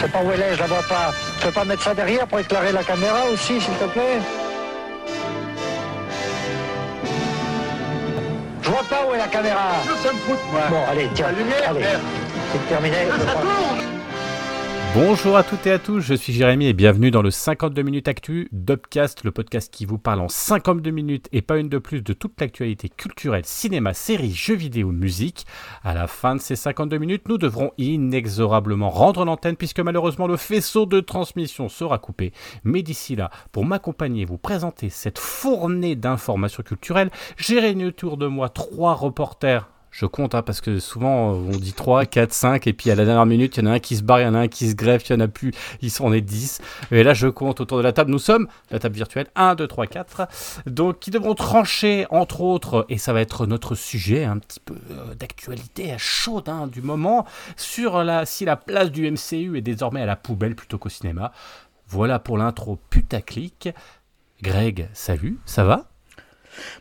Je sais pas où elle est, je la vois pas. Tu peux pas mettre ça derrière pour éclairer la caméra aussi, s'il te plaît Je vois pas où est la caméra. Ça me fout. Bon, allez, tiens. La lumière, allez. C'est terminé. Ça tourne Bonjour à toutes et à tous, je suis Jérémy et bienvenue dans le 52 minutes actu d'Upcast, le podcast qui vous parle en 52 minutes et pas une de plus de toute l'actualité culturelle, cinéma, séries, jeux vidéo, musique. À la fin de ces 52 minutes, nous devrons inexorablement rendre l'antenne puisque malheureusement le faisceau de transmission sera coupé. Mais d'ici là, pour m'accompagner et vous présenter cette fournée d'informations culturelles, j'ai réuni autour de moi trois reporters je compte, hein, parce que souvent on dit 3, 4, 5, et puis à la dernière minute, il y en a un qui se barre, il y en a un qui se greffe, il y en a plus, ils sont, on est 10. Et là, je compte autour de la table, nous sommes, la table virtuelle, 1, 2, 3, 4. Donc, qui devront trancher, entre autres, et ça va être notre sujet, un petit peu euh, d'actualité chaude hein, du moment, sur la, si la place du MCU est désormais à la poubelle plutôt qu'au cinéma. Voilà pour l'intro putaclic. Greg, salut, ça va?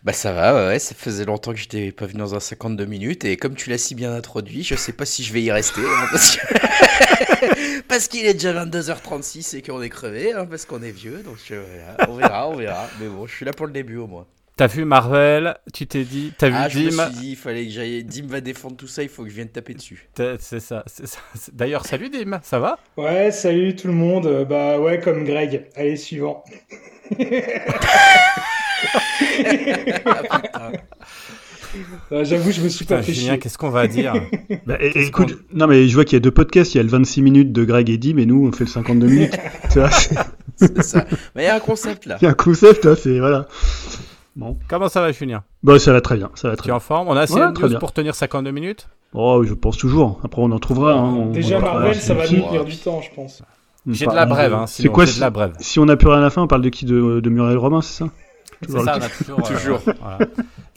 Bah ça va, ouais, ouais, ça faisait longtemps que j'étais pas venu dans un 52 minutes et comme tu l'as si bien introduit, je sais pas si je vais y rester hein, parce que- parce qu'il est déjà 22h36 et qu'on est crevé, hein, parce qu'on est vieux, donc euh, on verra, on verra. Mais bon, je suis là pour le début au moins. T'as vu Marvel, tu t'es dit, t'as vu Ah, je me Dim, suis dit, il fallait que j'aille. Dim va défendre tout ça, il faut que je vienne taper dessus. C'est ça, c'est ça. D'ailleurs, salut Dim, ça va? Ouais, salut tout le monde. Bah ouais, comme Greg. Allez, suivant. Euh, J'avoue, je me suis Putain, pas fait Julien, qu'est-ce qu'on va dire Bah, et- écoute, non mais je vois qu'il y a deux podcasts, il y a le 26 minutes de Greg et Dim et nous on fait le 52 minutes. tu c'est ça. Mais il y a un concept là. il y a un concept, hein, c'est voilà. Bon, Comment ça va, Julien? Bon ça va très bien, ça va Tu très es en forme? On a assez Ouais, de news pour tenir 52 minutes? Oh, je pense toujours. Après on en trouvera. hein, on- Déjà, on- Marvel, ça va nous tenir du temps, je pense. J'ai de la brève, hein, C'est quoi de la brève. si on a plus rien à la fin, on parle de qui de, de Muriel Robin, c'est ça? C'est Toujours ça, on a toujours. euh, Toujours. voilà.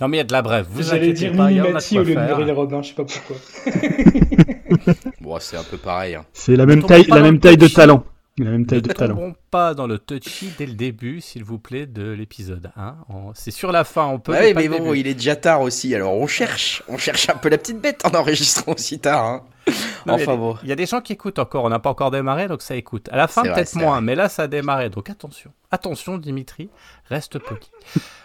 Non, mais il y a de la brève. Vous J'allais inquiétez dire pas, il y en a de Minimati au lieu de. Muriel Robin, je sais pas pourquoi. Bon, c'est un peu pareil. hein. C'est la même taille, la même le taille de touchy. Talent. La même taille Ne de talent. tombons pas dans le touchy dès le début, s'il vous plaît, de l'épisode. Hein On- C'est sur la fin, on peut. Ouais, mais bon, début. il est déjà tard aussi, alors on cherche. On cherche un peu la petite bête en enregistrant aussi tard. Hein. Non, enfin il a des- bon. Il y a des gens qui écoutent encore, on n'a pas encore démarré, donc ça écoute. À la fin, peut-être moins, vrai. mais là, ça a démarré, donc attention. Attention, Dimitri, reste poli.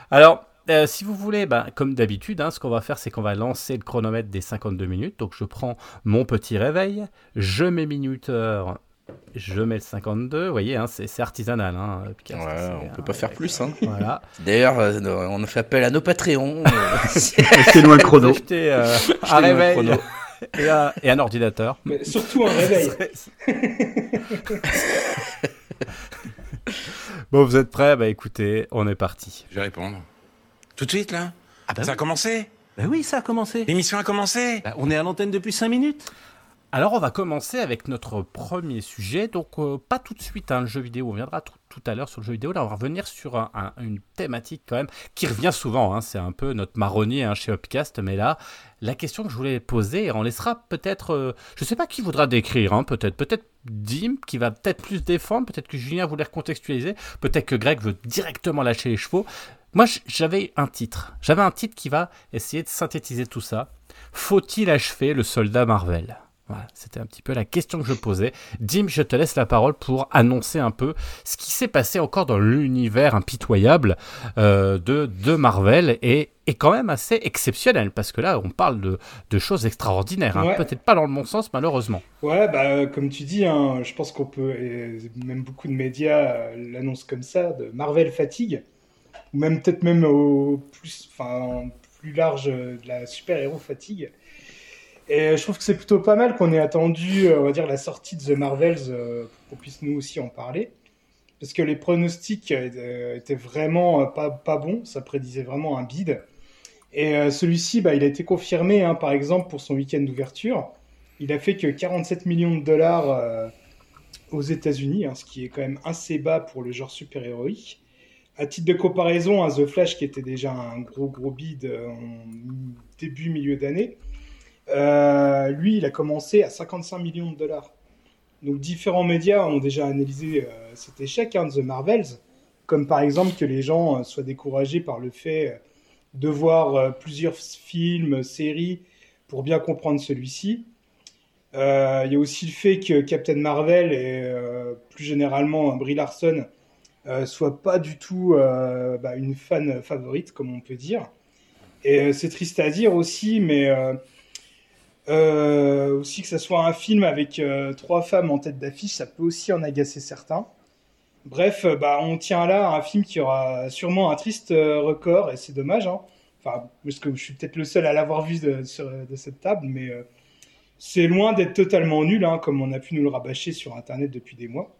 Alors, euh, si vous voulez, bah, comme d'habitude, hein, ce qu'on va faire, c'est qu'on va lancer le chronomètre des 52 minutes. Donc, je prends mon petit réveil, je mets minuteur, je mets le 52. Vous voyez, hein, c'est artisanal. Hein, Ouais, c'est, on peut hein, pas faire plus. Hein. Voilà. D'ailleurs, euh, on a fait appel à nos Patreons. euh, C'est loin le chrono. Euh, un Achetez-nous un réveil chrono. et un, et un ordinateur. Mais surtout un réveil. Bon, vous êtes prêts? Bah écoutez, on est parti. Je vais répondre. Tout de suite, là? Ah bah Ça a commencé? Bah oui, ça a commencé. L'émission a commencé? Bah, on est à l'antenne depuis 5 minutes. Alors on va commencer avec notre premier sujet, donc euh, pas tout de suite un jeu vidéo, on viendra tout, à l'heure sur le jeu vidéo, là on va revenir sur un- un- une thématique quand même qui revient souvent, hein, c'est un peu notre marronnier hein, chez Upcast, mais là la question que je voulais poser, on laissera peut-être, euh, je sais pas qui voudra décrire, hein, peut-être, peut-être Dim qui va peut-être plus défendre, peut-être que Julien voulait recontextualiser, peut-être que Greg veut directement lâcher les chevaux. Moi j'avais un titre, j'avais un titre qui va essayer de synthétiser tout ça. Faut-il achever le soldat Marvel? Voilà, c'était un petit peu la question que je posais. Dim, je te laisse la parole pour annoncer un peu ce qui s'est passé encore dans l'univers impitoyable euh, de, de Marvel et, et quand même assez exceptionnel parce que là, on parle de, de choses extraordinaires. hein. Ouais. Peut-être pas dans le bon sens, malheureusement. Ouais, bah euh, comme tu dis, hein, je pense qu'on peut, et même beaucoup de médias euh, l'annoncent comme ça, de Marvel fatigue, ou même peut-être même au plus, enfin, plus large euh, de la super-héros fatigue. Et je trouve que c'est plutôt pas mal qu'on ait attendu, euh, on va dire, la sortie de The Marvels euh, pour qu'on puisse nous aussi en parler. Parce que les pronostics euh, étaient vraiment pas, pas bons, ça prédisait vraiment un bide. Et celui-ci, bah, il a été confirmé, hein, par exemple, pour son week-end d'ouverture. Il a fait que 47 millions de dollars aux États-Unis, hein, ce qui est quand même assez bas pour le genre super-héroïque. À titre de comparaison, hein, The Flash, qui était déjà un gros gros bid en début milieu d'année, euh, lui, il a commencé à 55 millions de dollars. Donc différents médias ont déjà analysé euh, cet échec hein, de The Marvels, comme par exemple que les gens euh, soient découragés par le fait de voir plusieurs films, séries, pour bien comprendre celui-ci. Il y a aussi le fait que Captain Marvel et plus généralement Brie Larson soit pas du tout bah, une fan favorite, comme on peut dire. Et c'est triste à dire aussi, mais euh, aussi que ce soit un film avec euh, trois femmes en tête d'affiche, ça peut aussi en agacer certains. Bref, euh, bah, on tient là un film qui aura sûrement un triste record, et c'est dommage. Hein. Enfin, parce que je suis peut-être le seul à l'avoir vu de, sur- cette table, mais c'est loin d'être totalement nul, hein, comme on a pu nous le rabâcher sur Internet depuis des mois.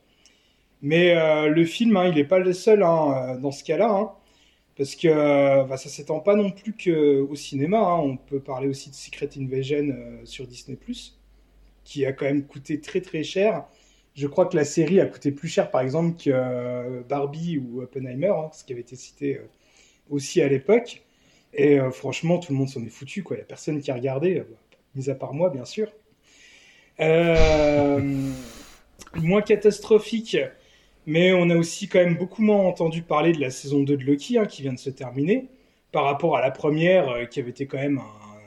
Mais le film, hein, il n'est pas le seul dans ce cas-là, parce que bah, ça s'étend pas non plus qu'au cinéma. hein. On peut parler aussi de Secret Invasion euh, sur Disney+, qui a quand même coûté très très cher. Je crois que la série a coûté plus cher, par exemple, que euh, Barbie ou Oppenheimer, hein, ce qui avait été cité euh, aussi à l'époque. Et franchement, tout le monde s'en est foutu, quoi. Il n'y a personne qui a regardé, mis à part moi, bien sûr. Moins catastrophique, mais on a aussi quand même beaucoup moins entendu parler de la saison 2 de Loki, hein, qui vient de se terminer, par rapport à la première, euh, qui avait été quand même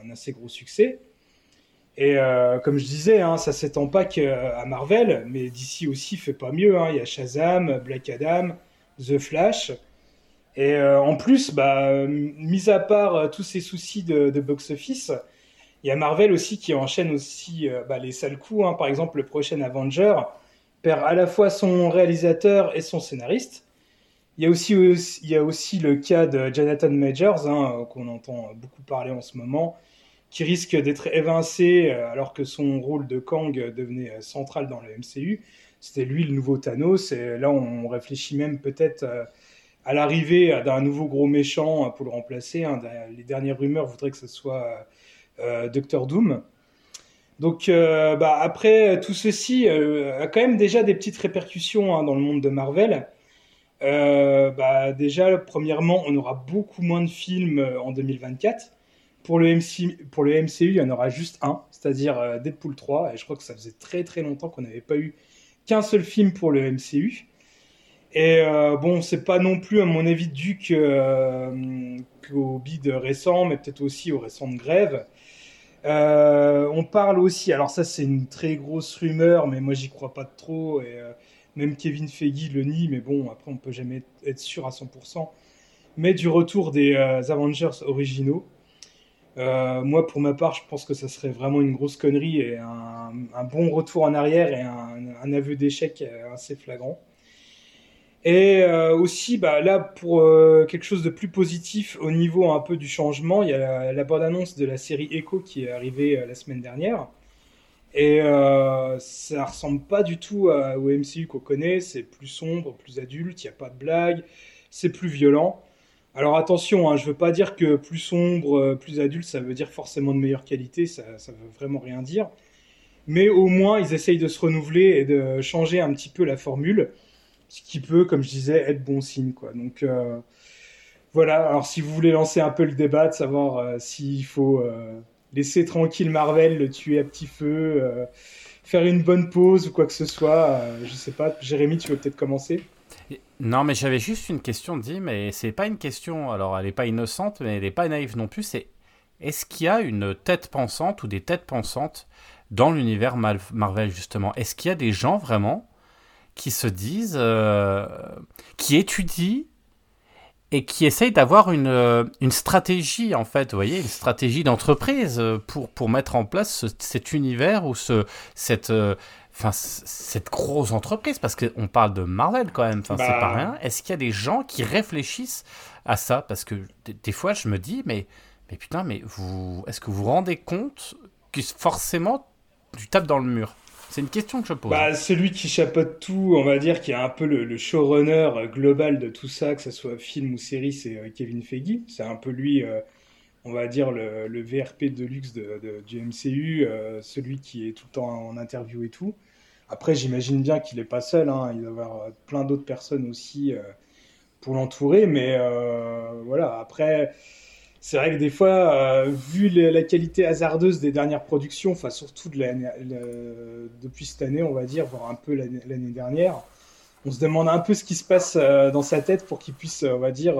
un, assez gros succès. Et euh, comme je disais, hein, ça s'étend pas qu'à Marvel, mais DC aussi fait pas mieux. hein. Il y a Shazam, Black Adam, The Flash. Et euh, en plus, bah, euh, mis à part euh, tous ces soucis de, box-office, il y a Marvel aussi qui enchaîne aussi euh, bah, les sales coups. hein. Par exemple, le prochain Avenger perd à la fois son réalisateur et son scénariste. Il y a aussi, il y a aussi le cas de Jonathan Majors, hein, qu'on entend beaucoup parler en ce moment, qui risque d'être évincé euh, alors que son rôle de Kang devenait euh, central dans le MCU. C'était lui le nouveau Thanos, et là on réfléchit même peut-être euh, à l'arrivée d'un nouveau gros méchant pour le remplacer. hein. Les dernières rumeurs voudraient que ce soit euh, Doctor Doom. Donc euh, bah, après tout ceci euh, a quand même déjà des petites répercussions hein, dans le monde de Marvel. Euh, bah, déjà, premièrement, on aura beaucoup moins de films euh, en 2024. Pour le, MCU, il y en aura juste un, c'est-à-dire euh, Deadpool 3. Et je crois que ça faisait très très longtemps qu'on n'avait pas eu qu'un seul film pour le MCU. Et euh, bon, c'est pas non plus, à mon avis, dû euh, qu'au bid récent, mais peut-être aussi aux récentes grèves. Euh, on parle aussi, alors ça c'est une très grosse rumeur, mais moi j'y crois pas trop, et euh, même Kevin Feige le nie, mais bon, après on peut jamais être sûr à 100%, mais du retour des euh, Avengers originaux. Moi pour ma part, je pense que ça serait vraiment une grosse connerie et un, bon retour en arrière et un, un aveu d'échec assez flagrant. Et euh, aussi, bah, là, pour euh, quelque chose de plus positif au niveau un peu du changement, il y a la, la bande-annonce de la série Echo qui est arrivée euh, la semaine dernière. Et ça ressemble pas du tout au MCU qu'on connaît. C'est plus sombre, plus adulte, il n'y a pas de blague, c'est plus violent. Alors attention, hein, je veux pas dire que plus sombre, plus adulte, ça veut dire forcément de meilleure qualité, ça, ça veut vraiment rien dire. Mais au moins, ils essayent de se renouveler et de changer un petit peu la formule ce qui peut, comme je disais, être bon signe, quoi. Donc euh, voilà. Alors si vous voulez lancer un peu le débat, de savoir euh, s'il faut euh, laisser tranquille Marvel, le tuer à petit feu, faire une bonne pause ou quoi que ce soit, je sais pas. Jérémy, tu veux peut-être commencer? Non, mais j'avais juste une question, dit, mais c'est pas une question. Alors, elle n'est pas innocente, mais elle n'est pas naïve non plus. C'est est-ce qu'il y a une tête pensante ou des têtes pensantes dans l'univers Marvel justement? Est-ce qu'il y a des gens vraiment qui se disent, euh, qui étudient et qui essayent d'avoir une, euh, une stratégie en fait, vous voyez, une stratégie d'entreprise pour, pour mettre en place ce- cet univers ou ce, cette, euh, enfin, cette grosse entreprise, parce qu'on parle de Marvel quand même, enfin, c'est Bah. pas rien. Est-ce qu'il y a des gens qui réfléchissent à ça? Parce que des, des fois, je me dis, mais, mais putain, mais vous, est-ce que vous vous rendez compte que forcément, tu tapes dans le mur? C'est une question que je pose. Bah, celui qui chapeaute tout, on va dire, qui est un peu le, showrunner euh, global de tout ça, que ce soit film ou série, c'est euh, Kevin Feige. C'est un peu lui, euh, on va dire, le, VRP de luxe du MCU, celui qui est tout le temps en interview et tout. Après, j'imagine bien qu'il n'est pas seul, hein, il doit y avoir plein d'autres personnes aussi pour l'entourer, mais voilà, après. C'est vrai que des fois, euh, vu la qualité hasardeuse des dernières productions, enfin surtout depuis cette année, on va dire, voire un peu l'année dernière, on se demande un peu ce qui se passe euh, dans sa tête pour qu'il puisse, euh, on va dire,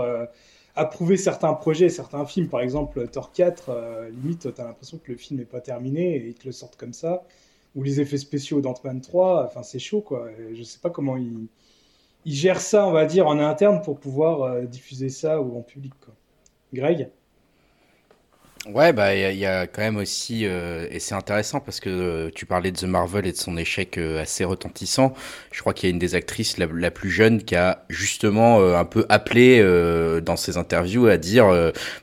approuver certains projets, certains films. Par exemple, Thor 4, euh, limite, t'as l'impression que le film n'est pas terminé et ils te le sortent comme ça. ou les effets spéciaux d'Ant-Man 3. Enfin, c'est chaud, quoi. Je sais pas comment ils, gèrent ça, on va dire, en interne pour pouvoir diffuser ça ou en public, quoi. Greg? Ouais, bah il y, a- quand même aussi, euh, et c'est intéressant parce que euh, tu parlais de The Marvel et de son échec euh, assez retentissant. Je crois qu'il y a une des actrices la, plus jeune qui a justement euh, un peu appelé dans ses interviews à dire,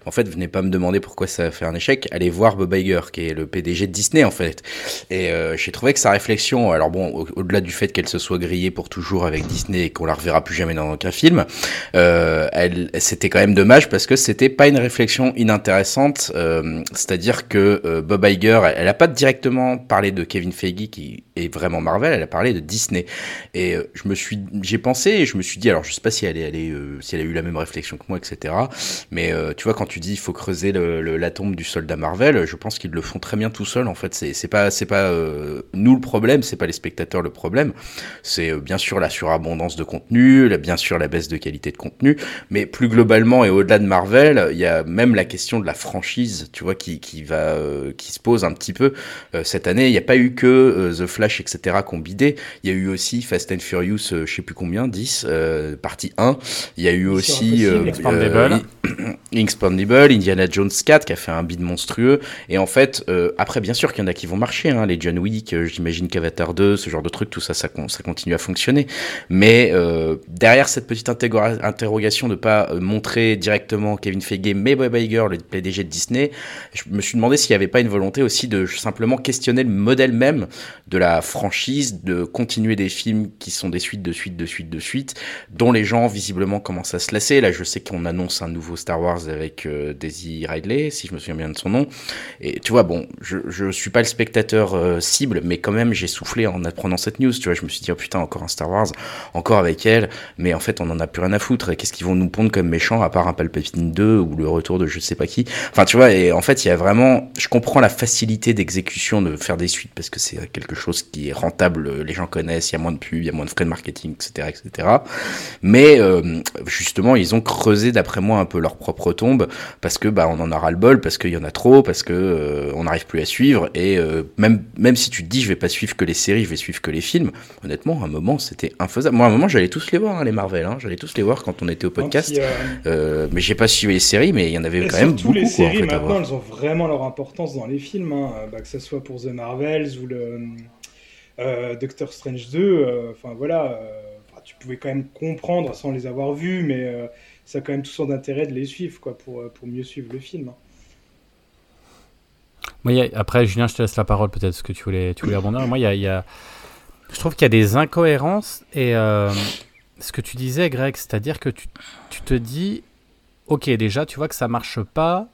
en fait, venez pas me demander pourquoi ça a fait un échec, allez voir Bob Iger, qui est le PDG de Disney en fait. Et j'ai trouvé que sa réflexion, alors bon, au- au-delà du fait qu'elle se soit grillée pour toujours avec Disney et qu'on la reverra plus jamais dans aucun film, elle, c'était quand même dommage parce que c'était pas une réflexion inintéressante. euh, C'est-à-dire que euh, Bob Iger, elle, elle a pas directement parlé de Kevin Feige qui est vraiment Marvel, elle a parlé de Disney. Et euh, je me suis, j'ai pensé et je me suis dit, alors je sais pas si elle est, allée, euh, si elle a eu la même réflexion que moi, etc. Mais euh, tu vois, quand tu dis il faut creuser la tombe du soldat Marvel, je pense qu'ils le font très bien tout seuls. En fait, c'est pas, c'est pas nous le problème, c'est pas les spectateurs le problème. C'est bien sûr la surabondance de contenu, bien sûr la baisse de qualité de contenu, mais plus globalement et au-delà de Marvel, il y a même la question de la franchise, tu vois, qui, qui va, qui se pose un petit peu cette année. Il n'y a pas eu que The Flash, etc. qu'on bidait. Il y a eu aussi Fast and Furious, euh, je sais plus combien, 10, euh, partie 1. Il y a eu Mission aussi Impossible, Expandable. Expandable, Indiana Jones 4 qui a fait un bid monstrueux. Et en fait, euh, après, bien sûr qu'il y en a qui vont marcher, hein, les John Wick, euh, j'imagine qu'Avatar 2, ce genre de trucs, tout ça, ça, con- ça continue à fonctionner. Mais euh, derrière cette petite interrogation de pas euh, montrer directement Kevin Feige, mais Bob Iger, le PDG de Disney, je me suis demandé s'il n'y avait pas une volonté aussi de simplement questionner le modèle même de la franchise, de continuer des films qui sont des suites de suites de suites de suites, dont les gens visiblement commencent à se lasser. Là, je sais qu'on annonce un nouveau Star Wars avec euh, Daisy Ridley, si je me souviens bien de son nom. Et tu vois, bon, je, je suis pas le spectateur euh, cible, mais quand même, j'ai soufflé en apprenant cette news. Tu vois, je me suis dit, oh putain, encore un Star Wars, encore avec elle. Mais en fait, on en a plus rien à foutre. Qu'est-ce qu'ils vont nous pondre comme méchant, à part un Palpatine 2 ou le retour de je sais pas qui? Enfin, tu vois, et en fait, il y a vraiment, je comprends la facilité d'exécution de faire des suites parce que c'est quelque chose qui est rentable, les gens connaissent, il y a moins de pubs, il y a moins de frais de marketing, etc., etc. Mais euh, justement, ils ont creusé, d'après moi, un peu leur propre tombe parce que bah on en a ras le bol, parce qu'il y en a trop, parce que euh, on n'arrive plus à suivre. Et euh, même même si tu te dis je vais pas suivre que les séries, je vais suivre que les films. Honnêtement, à un moment c'était infaisable. Moi, à un moment, j'allais tous les voir hein, les Marvel. Hein, j'allais tous les voir quand on était au podcast. Euh, mais j'ai pas suivi les séries, mais il y en avait Et quand même beaucoup. les quoi, en séries fait, maintenant, elles ont vraiment leur importance dans les films, hein. Bah, que ce soit pour The Marvels ou le Doctor Strange 2. euh, Enfin voilà, euh, tu pouvais quand même comprendre sans les avoir vus, mais euh, ça a quand même tout son intérêt de les suivre, quoi, pour, euh, pour mieux suivre le film. hein. Moi, après, Julien, je te laisse la parole peut-être parce que tu voulais, tu voulais. Moi, il y a, je trouve qu'il y a des incohérences et euh, ce que tu disais, Greg, c'est-à-dire que tu, tu te dis, ok, déjà, tu vois que ça marche pas,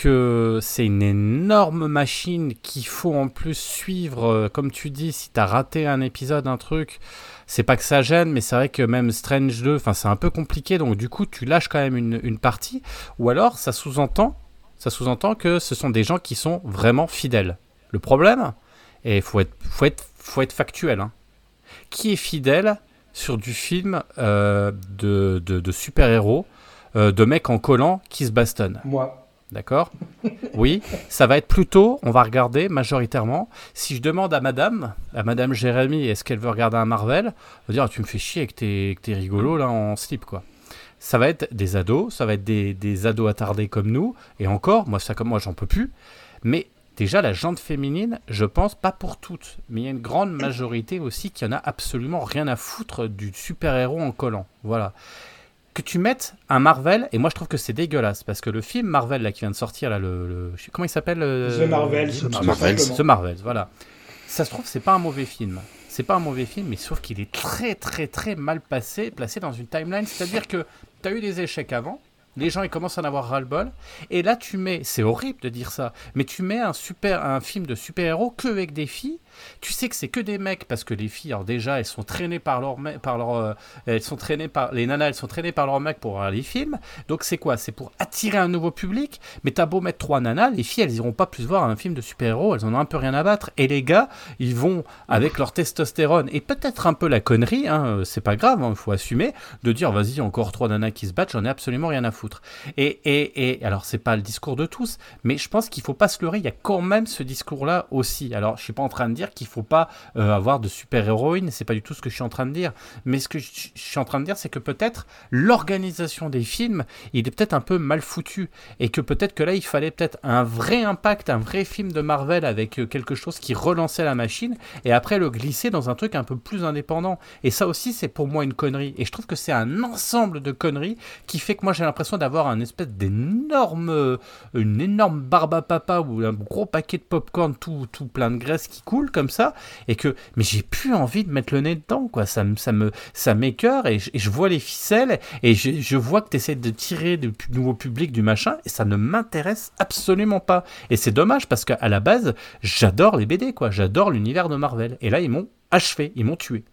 que c'est une énorme machine qu'il faut en plus suivre, euh, comme tu dis, si tu as raté un épisode, un truc, c'est pas que ça gêne, mais c'est vrai que même Strange 2, enfin, c'est un peu compliqué, donc du coup, tu lâches quand même une, une partie, ou alors ça sous-entend ça sous-entend que ce sont des gens qui sont vraiment fidèles. Le problème, et faut être, faut, être, faut être factuel, hein. qui est fidèle sur du film euh, de, de, de super-héros, euh, de mecs en collant qui se bastonnent? Moi, D'accord Oui, ça va être plutôt, on va regarder majoritairement. Si je demande à madame, à madame Jérémy, est-ce qu'elle veut regarder un Marvel Elle va dire, Ah, tu me fais chier avec tes, avec rigolos là en slip, quoi. Ça va être des ados, ça va être des, des ados attardés comme nous, et encore, moi, ça comme moi, j'en peux plus. Mais déjà, la jante féminine, je pense, pas pour toutes, mais il y a une grande majorité aussi qui en a absolument rien à foutre du super-héros en collant. Voilà que tu mettes un Marvel, et moi je trouve que c'est dégueulasse, parce que le film Marvel là, qui vient de sortir, là, le, le- je sais- comment il s'appelle euh, The Marvels, The simplement. The Marvels, voilà. Ça se trouve, c'est pas un mauvais film. C'est pas un mauvais film, mais sauf qu'il est très très très mal passé, placé dans une timeline. C'est-à-dire que tu as eu des échecs avant, les gens ils commencent à en avoir ras-le-bol, et là tu mets, c'est horrible de dire ça, mais tu mets un, super, un film de super-héros que avec des filles, tu sais que c'est que des mecs, parce que les filles, alors déjà, elles sont traînées par leur, par leur euh, elles sont traînées par, les nanas, elles sont traînées par leurs mecs pour voir les films, donc c'est quoi? C'est pour attirer un nouveau public, mais t'as beau mettre trois nanas, les filles, elles iront pas plus voir un film de super-héros, elles en ont un peu rien à battre, et les gars, ils vont avec leur testostérone, et peut-être un peu la connerie, hein, euh, c'est pas grave, il faut assumer, de dire, vas-y, encore trois nanas qui se battent, j'en ai absolument rien à foutre. Et, et, et alors, c'est pas le discours de tous, mais je pense qu'il faut pas se leurrer, il y a quand même ce discours-là aussi. Alors, je suis pas en train de dire dire qu'il faut pas euh, avoir de super-héroïne, c'est pas du tout ce que je suis en train de dire. Mais ce que je, suis en train de dire, c'est que peut-être l'organisation des films, il est peut-être un peu mal foutu. Et que peut-être que là, il fallait peut-être un vrai impact, un vrai film de Marvel avec euh, quelque chose qui relançait la machine, et après le glisser dans un truc un peu plus indépendant. Et ça aussi, c'est pour moi une connerie. Et je trouve que c'est un ensemble de conneries qui fait que moi j'ai l'impression d'avoir un espèce d'énorme, euh, une énorme barbe à papa ou un gros paquet de popcorn tout, tout plein de graisse qui coule comme ça, et que, mais j'ai plus envie de mettre le nez dedans, quoi. Ça me, ça me, ça m'écœure et, et je vois les ficelles et je, je vois que tu essaies de tirer de pu- nouveau public du machin et ça ne m'intéresse absolument pas. Et c'est dommage parce qu'à la base, j'adore les BD, quoi. J'adore l'univers de Marvel. Et là, ils m'ont achevé, ils m'ont tué.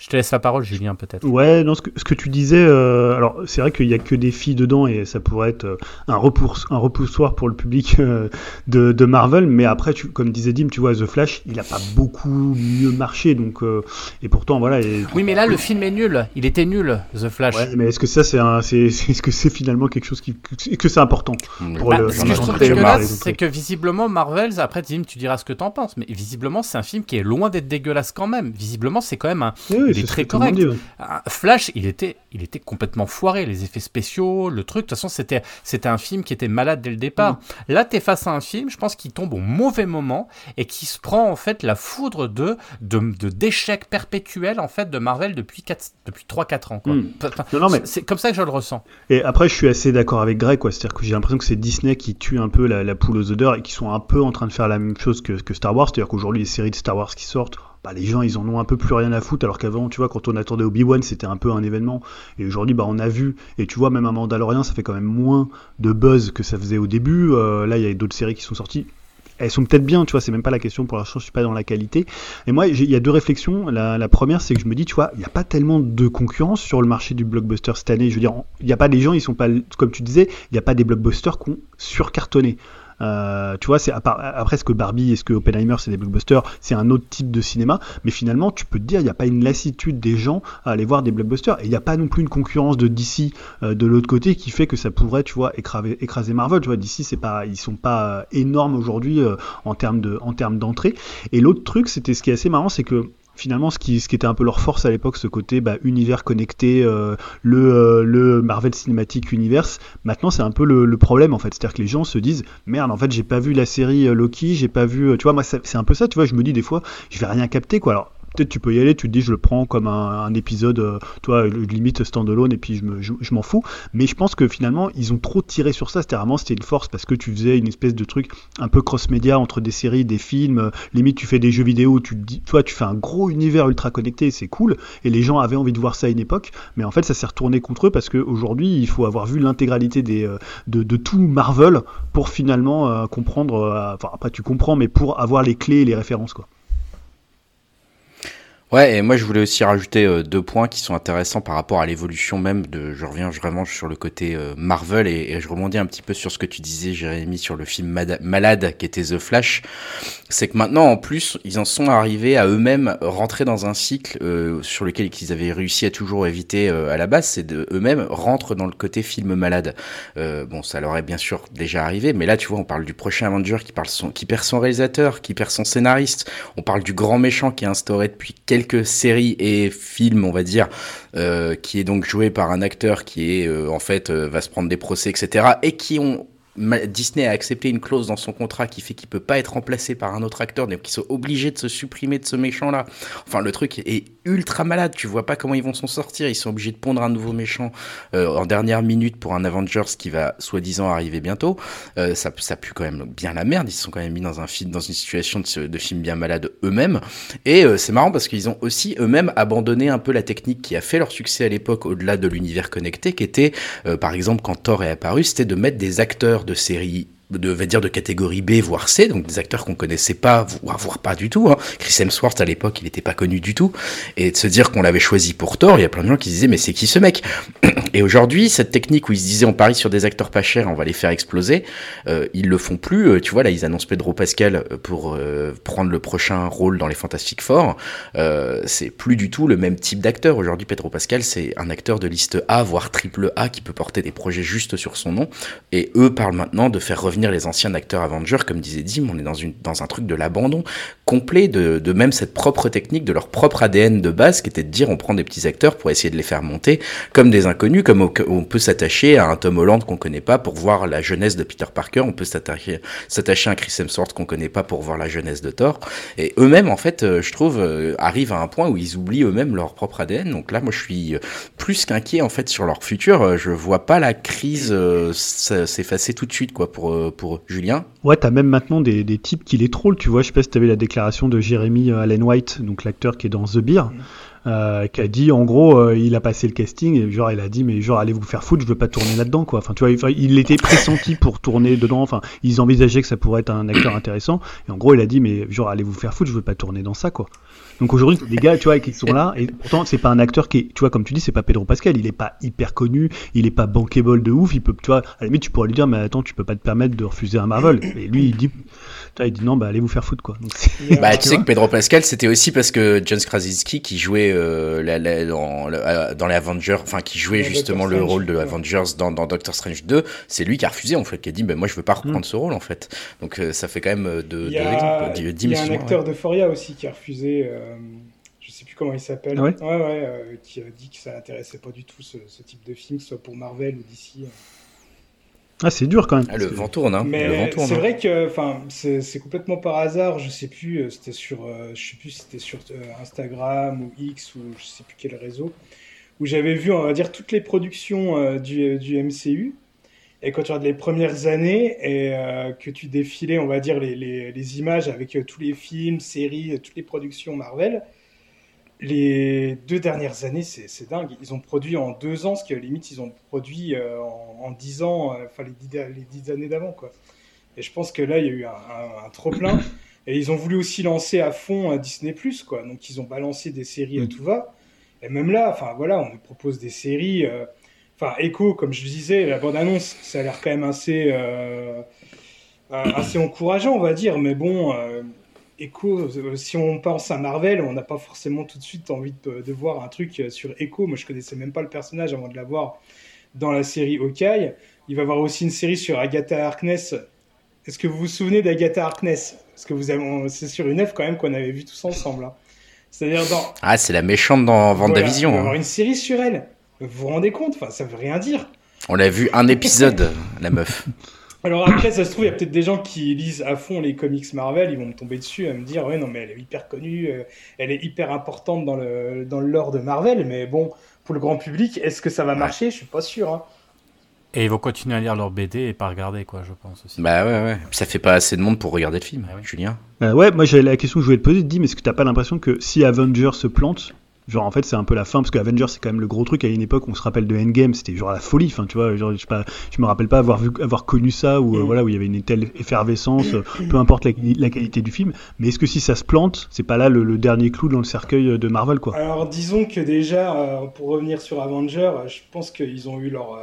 Je te laisse la parole, Julien, peut-être. Ouais, non, ce que, ce que tu disais, euh, alors c'est vrai qu'il y a que des filles dedans et ça pourrait être euh, un, repousse, un repoussoir pour le public euh, de, de Marvel, mais après, tu, comme disait Dim, tu vois, The Flash, il a pas beaucoup mieux marché, donc euh, et pourtant voilà. Et, Oui, mais là, le film est nul. Il était nul, The Flash. Ouais, mais est-ce que ça c'est un, c'est, c'est- est-ce que c'est finalement quelque chose qui, que c'est important pour Bah, le- ce que je trouve dégueulasse, c'est que visiblement Marvel, après Tim, tu diras ce que t'en penses, mais visiblement c'est un film qui est loin d'être dégueulasse quand même. Visiblement c'est quand même un, Oui, oui, il est très correct. dit, ouais. Un Flash, il était, il était complètement foiré, les effets spéciaux, le truc. De toute façon, c'était, c'était un film qui était malade dès le départ. Mm. Là, t'es face à un film, je pense, qui tombe au mauvais moment et qui se prend en fait la foudre de, de, de d'échec perpétuel en fait de Marvel depuis quatre, depuis 3-4 ans. Quoi. Mm. Enfin, Non, non, mais- c'est, c'est comme ça que je le ressens. Et après, je suis assez d'accord avec Greg, quoi. C'est-à-dire que j'ai l'impression que c'est Disney qui tue un peu la, la poule aux odeurs et qui sont un peu en train de faire la même chose que, que Star Wars. C'est-à-dire qu'aujourd'hui, les séries de Star Wars qui sortent, bah, les gens, ils en ont un peu plus rien à foutre. Alors qu'avant, tu vois, quand on attendait Obi-Wan, c'était un peu un événement. Et aujourd'hui, bah, on a vu. Et tu vois, même un Mandalorian, ça fait quand même moins de buzz que ça faisait au début. Euh, là, il y a d'autres séries qui sont sorties. Elles sont peut-être bien, tu vois, c'est même pas la question. Pour l'instant, je suis pas dans la qualité. Et moi, il y a deux réflexions. La, la première, c'est que je me dis, tu vois, il n'y a pas tellement de concurrence sur le marché du blockbuster cette année. Je veux dire, il n'y a pas des gens, ils sont pas, comme tu disais, il n'y a pas des blockbusters qui ont surcartonné. Euh, tu vois, c'est après ce que Barbie et ce que Oppenheimer, c'est des blockbusters, c'est un autre type de cinéma. Mais finalement, tu peux te dire, il n'y a pas une lassitude des gens à aller voir des blockbusters. Et il n'y a pas non plus une concurrence de DC euh, de l'autre côté qui fait que ça pourrait, tu vois, écraser, écraser Marvel. Tu vois, DC, c'est pas, ils sont pas euh, énormes aujourd'hui euh, en termes de, en termes d'entrée. Et l'autre truc, c'était ce qui est assez marrant, c'est que finalement ce qui, était un peu leur force à l'époque, ce côté bah, univers connecté, euh, le, euh, le Marvel Cinematic Universe, maintenant c'est un peu le, problème en fait. C'est-à-dire que les gens se disent merde, en fait j'ai pas vu la série euh, Loki, j'ai pas vu. Tu vois, moi c'est un peu ça, tu vois, je me dis des fois, je vais rien capter quoi. Alors peut-être tu peux y aller, tu te dis je le prends comme un, épisode, euh, toi, limite standalone, et puis je me- je- je m'en fous. Mais je pense que finalement, ils ont trop tiré sur ça. C'était vraiment c'était une force parce que tu faisais une espèce de truc un peu cross-média entre des séries, des films. euh, limite, tu fais des jeux vidéo, tu toi, tu fais un gros univers ultra connecté, c'est cool. Et les gens avaient envie de voir ça à une époque. Mais en fait, ça s'est retourné contre eux parce qu'aujourd'hui, il faut avoir vu l'intégralité euh, de, tout Marvel pour finalement comprendre. Enfin, après, tu comprends, mais pour avoir les clés et les références, quoi. Ouais, et moi je voulais aussi rajouter euh, deux points qui sont intéressants par rapport à l'évolution même de. Je reviens vraiment sur le côté euh, Marvel et, je rebondis un petit peu sur ce que tu disais, Jérémy, sur le film Malade qui était The Flash. C'est que maintenant, en plus, ils en sont arrivés à eux-mêmes rentrer dans un cycle euh, sur lequel ils avaient réussi à toujours éviter à la base, c'est eux-mêmes rentrent dans le côté film malade. Bon, ça leur est bien sûr déjà arrivé, mais là, tu vois, on parle du prochain Avenger qui, perd son réalisateur, qui perd son scénariste. On parle du grand méchant qui est instauré depuis séries et films, on va dire, euh, qui est donc joué par un acteur qui est euh, en fait euh, va se prendre des procès, etc. Et qui ont Disney a accepté une clause dans son contrat qui fait qu'il peut pas être remplacé par un autre acteur, donc ils sont obligés de se supprimer de ce méchant-là. Enfin, le truc est ultra malade. Tu vois pas comment ils vont s'en sortir. Ils sont obligés de pondre un nouveau méchant euh, en dernière minute pour un Avengers qui va soi-disant arriver bientôt. Euh, ça, pue quand même bien la merde. Ils se sont quand même mis dans un film, dans une situation de, film bien malade eux-mêmes. Et euh, c'est marrant parce qu'ils ont aussi eux-mêmes abandonné un peu la technique qui a fait leur succès à l'époque au-delà de l'univers connecté, qui était, par exemple, quand Thor est apparu, c'était de mettre des acteurs de séries de, va dire de catégorie B voire C, donc des acteurs qu'on connaissait pas, voire, voire pas du tout. Hein. Chris Hemsworth à l'époque, il n'était pas connu du tout, et de se dire qu'on l'avait choisi pour Thor, il y a plein de gens qui se disaient mais c'est qui ce mec? Et aujourd'hui, cette technique où ils se disaient on parie sur des acteurs pas chers, on va les faire exploser, euh, ils le font plus. Euh, tu vois là, ils annoncent Pedro Pascal euh, pour euh, prendre le prochain rôle dans les Fantastic Four. C'est plus du tout le même type d'acteur. Aujourd'hui, Pedro Pascal, c'est un acteur de liste A, voire triple A, qui peut porter des projets juste sur son nom. Et eux parlent maintenant de faire revenir revenir les anciens acteurs Avengers, comme disait Dim, on est dans, une, dans un truc de l'abandon complet de, de même cette propre technique, de leur propre ADN de base, qui était de dire on prend des petits acteurs pour essayer de les faire monter comme des inconnus, comme on, peut s'attacher à un Tom Holland qu'on connaît pas pour voir la jeunesse de Peter Parker, on peut s'attacher à un Chris Hemsworth qu'on connaît pas pour voir la jeunesse de Thor. Et eux-mêmes, en fait, euh, je trouve, euh, arrivent à un point où ils oublient eux-mêmes leur propre ADN. Donc là, moi, je suis euh, plus qu'inquiet en fait sur leur futur. Je vois pas la crise s'effacer tout de suite, quoi, pour pour Julien. Ouais, t'as même maintenant des, des types qui les trollent, tu vois. Je sais pas si t'avais la déclaration de Jeremy euh, Allen White, donc l'acteur qui est dans The Beer, euh, qui a dit, en gros, euh, il a passé le casting, et genre, il a dit, mais genre, allez vous faire foutre, je veux pas tourner là-dedans, quoi. Enfin, tu vois, il était pressenti pour tourner dedans, enfin, ils envisageaient que ça pourrait être un acteur intéressant, et en gros, il a dit, mais genre, allez vous faire foutre, je veux pas tourner dans ça, quoi. Donc aujourd'hui, les gars, tu vois, qui sont là, et pourtant, c'est pas un acteur qui est, tu vois, comme tu dis, c'est pas Pedro Pascal, il est pas hyper connu, il est pas bankable de ouf, il peut, tu vois, à la limite, tu pourrais lui dire, mais attends, tu peux pas te permettre de refuser un Marvel. Et lui, il dit, tu vois, il dit non, bah allez vous faire foutre, quoi. Donc, Bah, tu tu sais que Pedro Pascal, c'était aussi parce que John Krasinski, qui jouait euh, la- la- dans, le- euh, dans les Avengers, enfin qui jouait justement Doctor le Strange, rôle de ouais. Avengers dans, dans Doctor Strange 2, c'est lui qui a refusé en fait, qui a dit ben moi je veux pas reprendre ce rôle en fait. Donc euh, ça fait quand même euh, deux, Il deux y a, il y a un acteur d'Euphoria aussi qui a refusé, euh, je sais plus comment il s'appelle, Ah ouais ouais, ouais, euh, qui a dit que ça l'intéressait pas du tout ce, ce type de film, soit pour Marvel ou DC. Ah, c'est dur quand même. Ah, le que- vent tourne, hein. le vent Mais tourne. c'est hein. vrai que, enfin, c'est complètement par hasard. Je sais plus, euh, c'était sur, euh, je sais plus, si c'était sur euh, Instagram ou X ou je sais plus quel réseau, où j'avais vu, on va dire, toutes les productions euh, du, du MCU. Et quand tu regardes les premières années et euh, que tu défilais, on va dire, les, les, les images avec euh, tous les films, séries, euh, toutes les productions Marvel, les deux dernières années, c'est dingue. Ils ont produit en deux ans ce que limite ils ont produit euh, en, en dix ans, enfin les dix, les dix années d'avant, quoi. Et je pense que là, il y a eu un, un- un trop plein. Et ils ont voulu aussi lancer à fond Disney quoi. Donc ils ont balancé des séries à Mm. tout va. Et même là, enfin voilà, on nous propose des séries. euh, Enfin, Echo, comme je disais, la bande-annonce, ça a l'air quand même assez, euh, euh, assez encourageant, on va dire. Mais bon, euh, Echo, si on pense à Marvel, on n'a pas forcément tout de suite envie de, de voir un truc sur Echo. Moi, je connaissais même pas le personnage avant de la voir dans la série Hawkeye. Il va y avoir aussi une série sur Agatha Harkness. Est-ce que vous vous souvenez d'Agatha Harkness? Parce que vous avez, c'est sur une œuvre quand même qu'on avait vu tous ensemble. hein. C'est-à-dire dans Ah, c'est la méchante dans voilà, Vendavision. il va y hein. avoir une série sur elle. Vous vous rendez compte Enfin, ça veut rien dire. On l'a vu un épisode, la meuf. Alors après, ça se trouve, il y a peut-être des gens qui lisent à fond les comics Marvel, ils vont me tomber dessus à me dire, ouais, non, mais elle est hyper connue, euh, elle est hyper importante dans le, dans le lore de Marvel, mais bon, pour le grand public, est-ce que ça va marcher? Je suis pas sûr. Hein. Et ils vont continuer à lire leur BD et pas regarder, quoi, je pense aussi. Bah ouais, ouais. Puis ça fait pas assez de monde pour regarder le film, Ah oui. Julien. Euh, ouais, moi j'avais la question que je voulais te poser, dis, mais est-ce que t'as pas l'impression que si Avengers se plante, genre en fait c'est un peu la fin, parce que Avengers c'est quand même le gros truc à une époque, on se rappelle de Endgame, c'était genre la folie, enfin tu vois, genre, je, sais pas, je me rappelle pas avoir, vu, avoir connu ça, où euh, Mm. voilà, où il y avait une telle effervescence, euh, peu importe la, la qualité du film, mais est-ce que si ça se plante, c'est pas là le, le dernier clou dans le cercueil de Marvel quoi? Alors disons que déjà, euh, pour revenir sur Avenger, euh, je pense qu'ils ont eu leur, euh,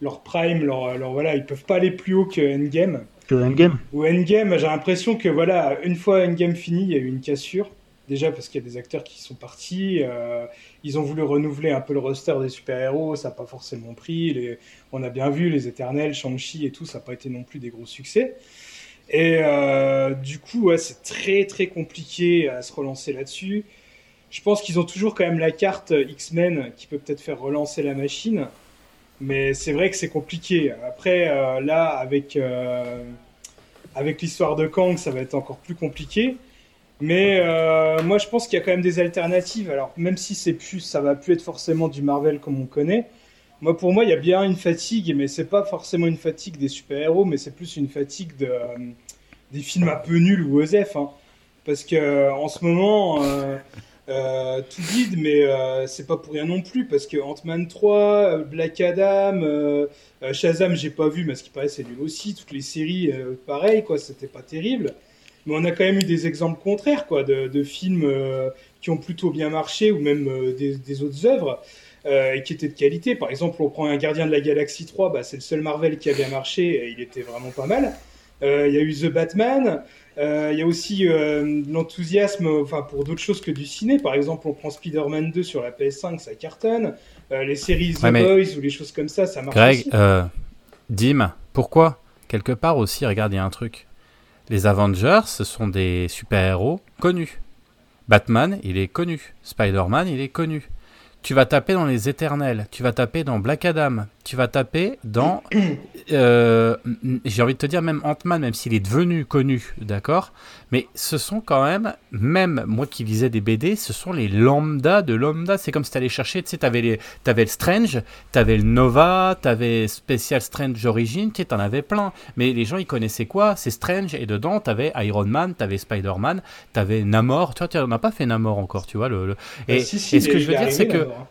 leur prime, leur, leur, voilà, ils peuvent pas aller plus haut que Endgame. Que Endgame? Ou Endgame, j'ai l'impression que voilà, une fois Endgame fini, il y a eu une cassure. Déjà parce qu'il y a des acteurs qui sont partis, euh, ils ont voulu renouveler un peu le roster des super-héros, ça n'a pas forcément pris. On a bien vu les Éternels, Shang-Chi et tout, ça n'a pas été non plus des gros succès. Et euh, du coup, c'est très très compliqué à se relancer là-dessus. Je pense qu'ils ont toujours quand même la carte X-Men qui peut peut-être faire relancer la machine. Mais c'est vrai que c'est compliqué. Après, euh, là, avec, euh, avec l'histoire de Kang, ça va être encore plus compliqué. Mais euh, moi, je pense qu'il y a quand même des alternatives. Alors, même si c'est plus, ça va plus être forcément du Marvel comme on connaît. Moi, pour moi, il y a bien une fatigue, mais c'est pas forcément une fatigue des super-héros, mais c'est plus une fatigue euh, des films un peu nuls ou OSF. Hein. Parce que en ce moment, euh, tout guide, mais c'est pas pour rien non plus, parce que Ant-Man 3, euh, Black Adam, Shazam, j'ai pas vu, mais ce qui paraît, c'est nul aussi. Toutes les séries, pareil, quoi, c'était pas terrible. Mais on a quand même eu des exemples contraires, quoi, de, de films euh, qui ont plutôt bien marché, ou même euh, des, des autres œuvres, euh, et qui étaient de qualité. Par exemple, on prend un Gardien de la Galaxie 3, bah, c'est le seul Marvel qui a bien marché, et il était vraiment pas mal. Il y a eu The Batman, il y a aussi l'enthousiasme enfin, pour d'autres choses que du ciné. Par exemple, on prend Spider-Man 2 sur la PS5, ça cartonne. Les séries The Ouais, Boys ou les choses comme ça, ça marche Greg, aussi. Dim, pourquoi quelque part aussi, regarde, il y a un truc. Les Avengers, ce sont des super-héros connus. Batman, il est connu. Spider-Man, il est connu. Tu vas taper dans les Éternels, tu vas taper dans Black Adam, tu vas taper dans, euh, j'ai envie de te dire même Ant-Man, même s'il est devenu connu, d'accord? Mais ce sont quand même, même moi qui lisais des BD, ce sont les lambda de lambda. C'est comme si tu allais chercher, tu sais, t'avais les, t'avais le Strange, t'avais le Nova, t'avais Special Strange Origin, tu sais, t'en avais plein. Mais les gens, ils connaissaient quoi? C'est Strange, et dedans, t'avais Iron Man, t'avais Spider-Man, t'avais Namor. Tu vois, tu- on n'a pas fait Namor encore, tu vois. Le, le- Ah, Et, si, si, et ce que je veux dire, c'est que hein.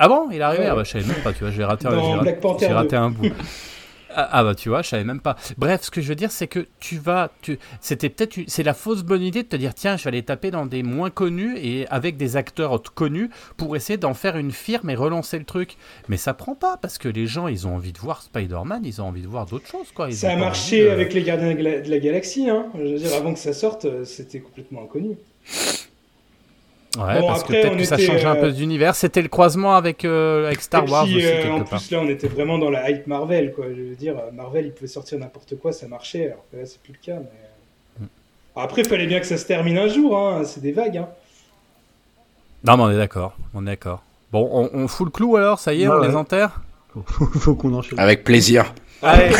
Ah bon, il est arrivé Ouais. Ah bah je savais même pas, tu vois, j'ai raté, Dans j'ai raté- Black Panther j'ai raté 2. un bout. Ah, ah bah tu vois, je savais même pas. Bref, ce que je veux dire, c'est que tu vas, tu, c'était peut-être, c'est la fausse bonne idée de te dire tiens, je vais aller taper dans des moins connus et avec des acteurs connus pour essayer d'en faire une firme et relancer le truc. Mais ça prend pas parce que les gens, ils ont envie de voir Spider-Man, ils ont envie de voir d'autres choses quoi. Ils Ça a marché de- avec les Gardiens de la, de la Galaxie, hein. Je veux dire, avant que ça sorte, euh, c'était complètement inconnu. Ouais, Bon, parce après, que peut-être que ça changeait un euh, peu d'univers. C'était le croisement avec, euh, avec Star Wars aussi euh, quelque en part. plus, là, on était vraiment dans la hype Marvel, quoi. Je veux dire, euh, Marvel, il pouvait sortir n'importe quoi, ça marchait, alors que là, c'est plus le cas. Mais... Mm. Après, il fallait bien que ça se termine un jour, hein. C'est des vagues, hein. Non, mais on est d'accord, on est d'accord. Bon, on, on fout le clou alors, ça y est, Ouais, on ouais. les enterre? Faut qu'on enchaîne. Avec plaisir. Allez. moi,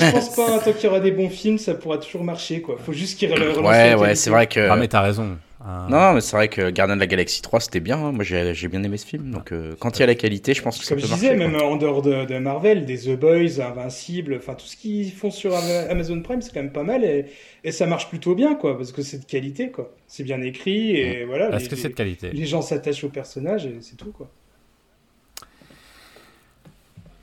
je pense pas, hein, tant qu'il y aura des bons films, ça pourra toujours marcher, quoi. Faut juste qu'ils relancent la Ouais, ouais, c'est vrai que. Ah, mais t'as raison. Ah. Non, mais c'est vrai que Gardien de la Galaxie 3, c'était bien. hein. Moi, j'ai bien aimé ce film. Donc, euh, quand il y a la qualité, je pense que ça Comme peut je marcher. disais, quoi. même en dehors de, de Marvel, des The Boys, Invincible, enfin tout ce qu'ils font sur Ama- Amazon Prime, c'est quand même pas mal et, et ça marche plutôt bien, quoi, parce que c'est de qualité, quoi. C'est bien écrit et voilà. Est-ce les- que c'est de qualité? les gens s'attachent au personnage et c'est tout, quoi.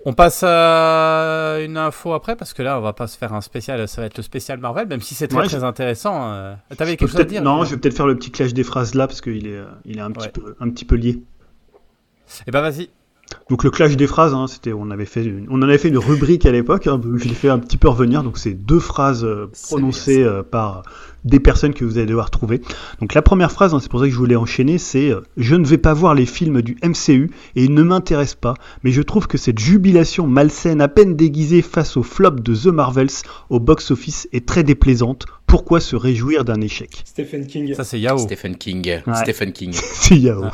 On passe à une info après parce que là on va pas se faire un spécial, ça va être le spécial Marvel, même si c'est très Ouais, très intéressant. euh. T'avais quelque chose à dire non, je vais peut-être faire le petit clash des phrases là parce qu'il est, euh, il est un petit, Ouais. peu, un petit peu lié. Eh ben vas-y. Donc le clash des phrases, hein, c'était, on avait fait, une- on en avait fait une rubrique à l'époque. hein, je l'ai fait un petit peu revenir. Donc c'est deux phrases euh, prononcées euh, par des personnes que vous allez devoir trouver. Donc la première phrase, hein, c'est pour ça que je voulais enchaîner, c'est euh, je ne vais pas voir les films du MCU et ils ne m'intéressent pas, mais je trouve que cette jubilation malsaine, à peine déguisée face au flop de The Marvels au box-office est très déplaisante. Pourquoi se réjouir d'un échec Stephen King. Ça c'est Yao. Stephen King. Ouais. Stephen King. C'est Yao.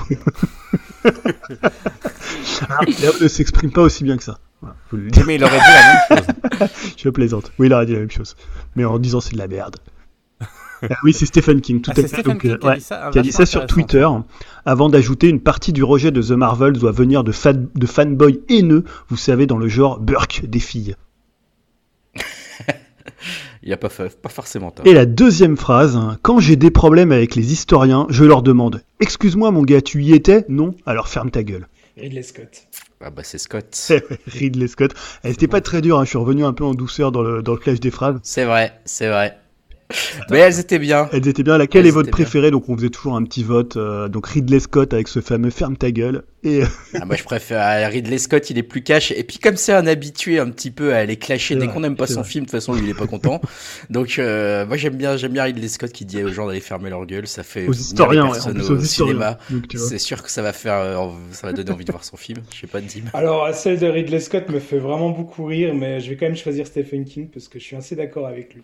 Ah, Yao ne s'exprime pas aussi bien que ça. Voilà, le. Mais il aurait dit la même chose. Je plaisante. Oui, il aurait dit la même chose. Mais en disant c'est de la merde. Ah oui, c'est Stephen King, tout Ah, à fait. Stephen Donc, King euh, qui a ouais, dit ça, ah, qui a dit vachement ça sur. Twitter, avant d'ajouter une partie du rejet de The Marvels doit venir de, fan, de fanboys haineux, vous savez, dans le genre Burke des filles. Il n'y a pas, forcément tort. Et la deuxième phrase, hein, quand j'ai des problèmes avec les historiens, je leur demande Excuse-moi mon gars, tu y étais? Non Alors ferme ta gueule. Ridley Scott. Ah bah c'est Scott. Ridley Scott. Elle était pas très dure, hein, je suis revenu un peu en douceur dans le, dans le clash des phrases. C'est vrai, c'est vrai. Mais elles étaient bien. Elles étaient bien. Laquelle Elles est votre préférée Donc on faisait toujours un petit vote. euh, donc Ridley Scott avec ce fameux ferme ta gueule. Et euh, Ah, moi je préfère ah, Ridley Scott, il est plus cash. Et puis comme c'est un habitué un petit peu à aller clasher dès qu'on n'aime pas son vrai. film, de toute façon lui il est pas content. Donc euh, moi j'aime bien, j'aime bien Ridley Scott qui dit aux gens d'aller fermer leur gueule. Ça fait aux historiens, ouais, en personnes plus au aux historiens. cinéma. C'est sûr que ça va faire, euh, ça va donner envie de voir son film. Je sais pas, Dim. Alors, celle de Ridley Scott me fait vraiment beaucoup rire, mais je vais quand même choisir Stephen King parce que je suis assez d'accord avec lui.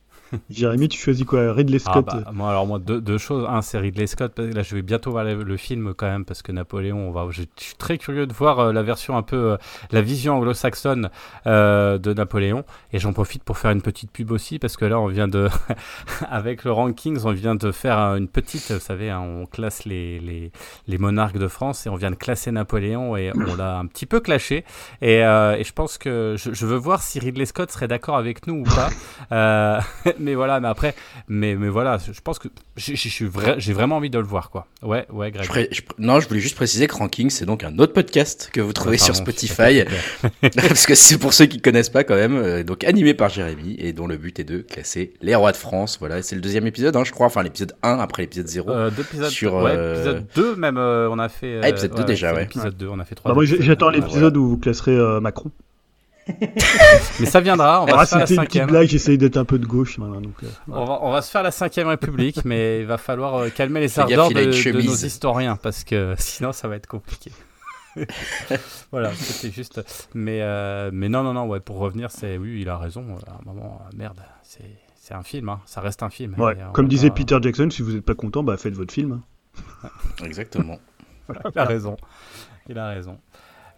Jérémy, tu choisis quoi Ridley Ah, Scott bah, moi, alors moi, deux, deux choses. Un, c'est Ridley Scott. parce que Là, je vais bientôt voir le, le film quand même parce que Napoléon, on va. Je suis très curieux de voir euh, la version un peu, euh, la vision anglo-saxonne euh, de Napoléon. Et j'en profite pour faire une petite pub aussi parce que là, on vient de, avec le rankings, on vient de faire une petite, vous savez, hein, on classe les, les, les monarques de France et on vient de classer Napoléon et on l'a un petit peu clashé. Et, et je pense que je, je veux voir si Ridley Scott serait d'accord avec nous ou pas. Mais voilà, mais après, mais, mais voilà, je pense que j'ai j'ai- je suis vrai- j'ai vraiment envie de le voir, quoi. Ouais, ouais, Greg. Je je Non, je voulais juste préciser que Ranking, c'est donc un autre podcast que vous trouvez Pardon, sur Spotify. Parce que c'est pour ceux qui connaissent pas quand même, euh, donc animé par Jérémy et dont le but est de classer les rois de France. Voilà, c'est le deuxième épisode, hein, je crois, enfin l'épisode 1 après l'épisode 0. Euh, d'épisode Sur, ouais, euh, épisode 2 même euh, on a fait Ah, épisode 2 déjà, ouais. l'épisode 2 on a fait 3 Bah, moi, j'attends l'épisode où vous classerez euh, Macron. Mais ça viendra on va Ah, se faire la c'était une petite cinquième blague, j'essaye d'être un peu de gauche. voilà, donc, euh, voilà. on va, on va se faire la cinquième république mais il va falloir euh, calmer les ardeurs de, de nos historiens parce que sinon ça va être compliqué voilà, c'était juste. Mais, euh, mais non, non, non, ouais, pour revenir, c'est oui, il a raison. À un moment, merde, c'est c'est un film, hein, ça reste un film. Ouais, comme disait pas- Peter Jackson, si vous n'êtes pas content, bah faites votre film. Exactement. Il a raison. Il a raison.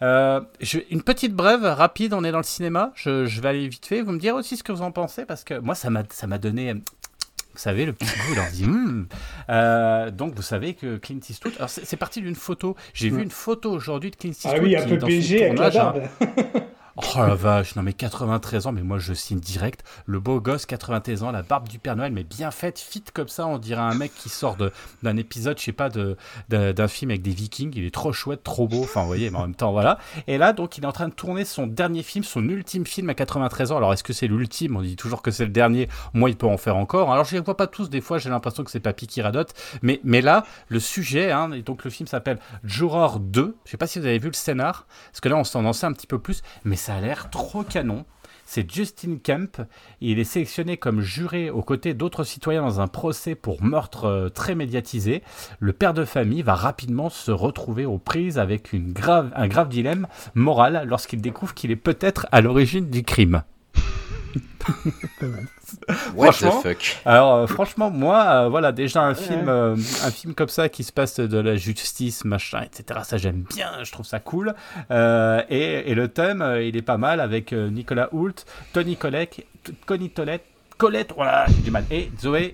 Euh, je- une petite brève rapide, on est dans le cinéma. Je, je vais aller vite fait. Vous me direz aussi ce que vous en pensez parce que moi, ça m'a donné. Vous savez, le petit goût, on dit, Hmm. Euh, donc, vous savez que Clint Eastwood. Alors, c'est parti d'une photo. J'ai vu une photo aujourd'hui de Clint Eastwood. Ah oui, un peu BG avec la hein. Oh la vache, non mais 93 ans, mais moi je signe direct. Le beau gosse, 93 ans, la barbe du Père Noël, mais bien faite, fit comme ça, on dirait un mec qui sort de- d'un épisode, je sais pas, de- d'un d'un film avec des vikings. Il est trop chouette, trop beau, enfin vous voyez, mais en même temps voilà. Et là, donc il est en train de tourner son dernier film, son ultime film à 93 ans. Alors est-ce que c'est l'ultime? On dit toujours que c'est le dernier. Moi, il peut en faire encore. Alors je les vois pas tous, des fois j'ai l'impression que c'est Papy qui radote. Mais, mais là, le sujet, hein, et donc le film s'appelle Juror 2. Je sais pas si vous avez vu le scénar, parce que là on s'en en sait un petit peu plus, mais ça a l'air trop canon. C'est Justin Kemp. Il est sélectionné comme juré aux côtés d'autres citoyens dans un procès pour meurtre euh, très médiatisé. Le père de famille va rapidement se retrouver aux prises avec un grave dilemme moral lorsqu'il découvre qu'il est peut-être à l'origine du crime. What the Franchement, fuck? Alors euh, franchement, moi, euh, voilà, déjà un film, euh, un film comme ça qui se passe de la justice, machin, etc. Ça j'aime bien, je trouve ça cool. Euh, et, et le thème, euh, il est pas mal avec euh, Nicolas Hoult, Tony Collette, Connie Tollette, Colette, voilà, j'ai du mal, et Zoé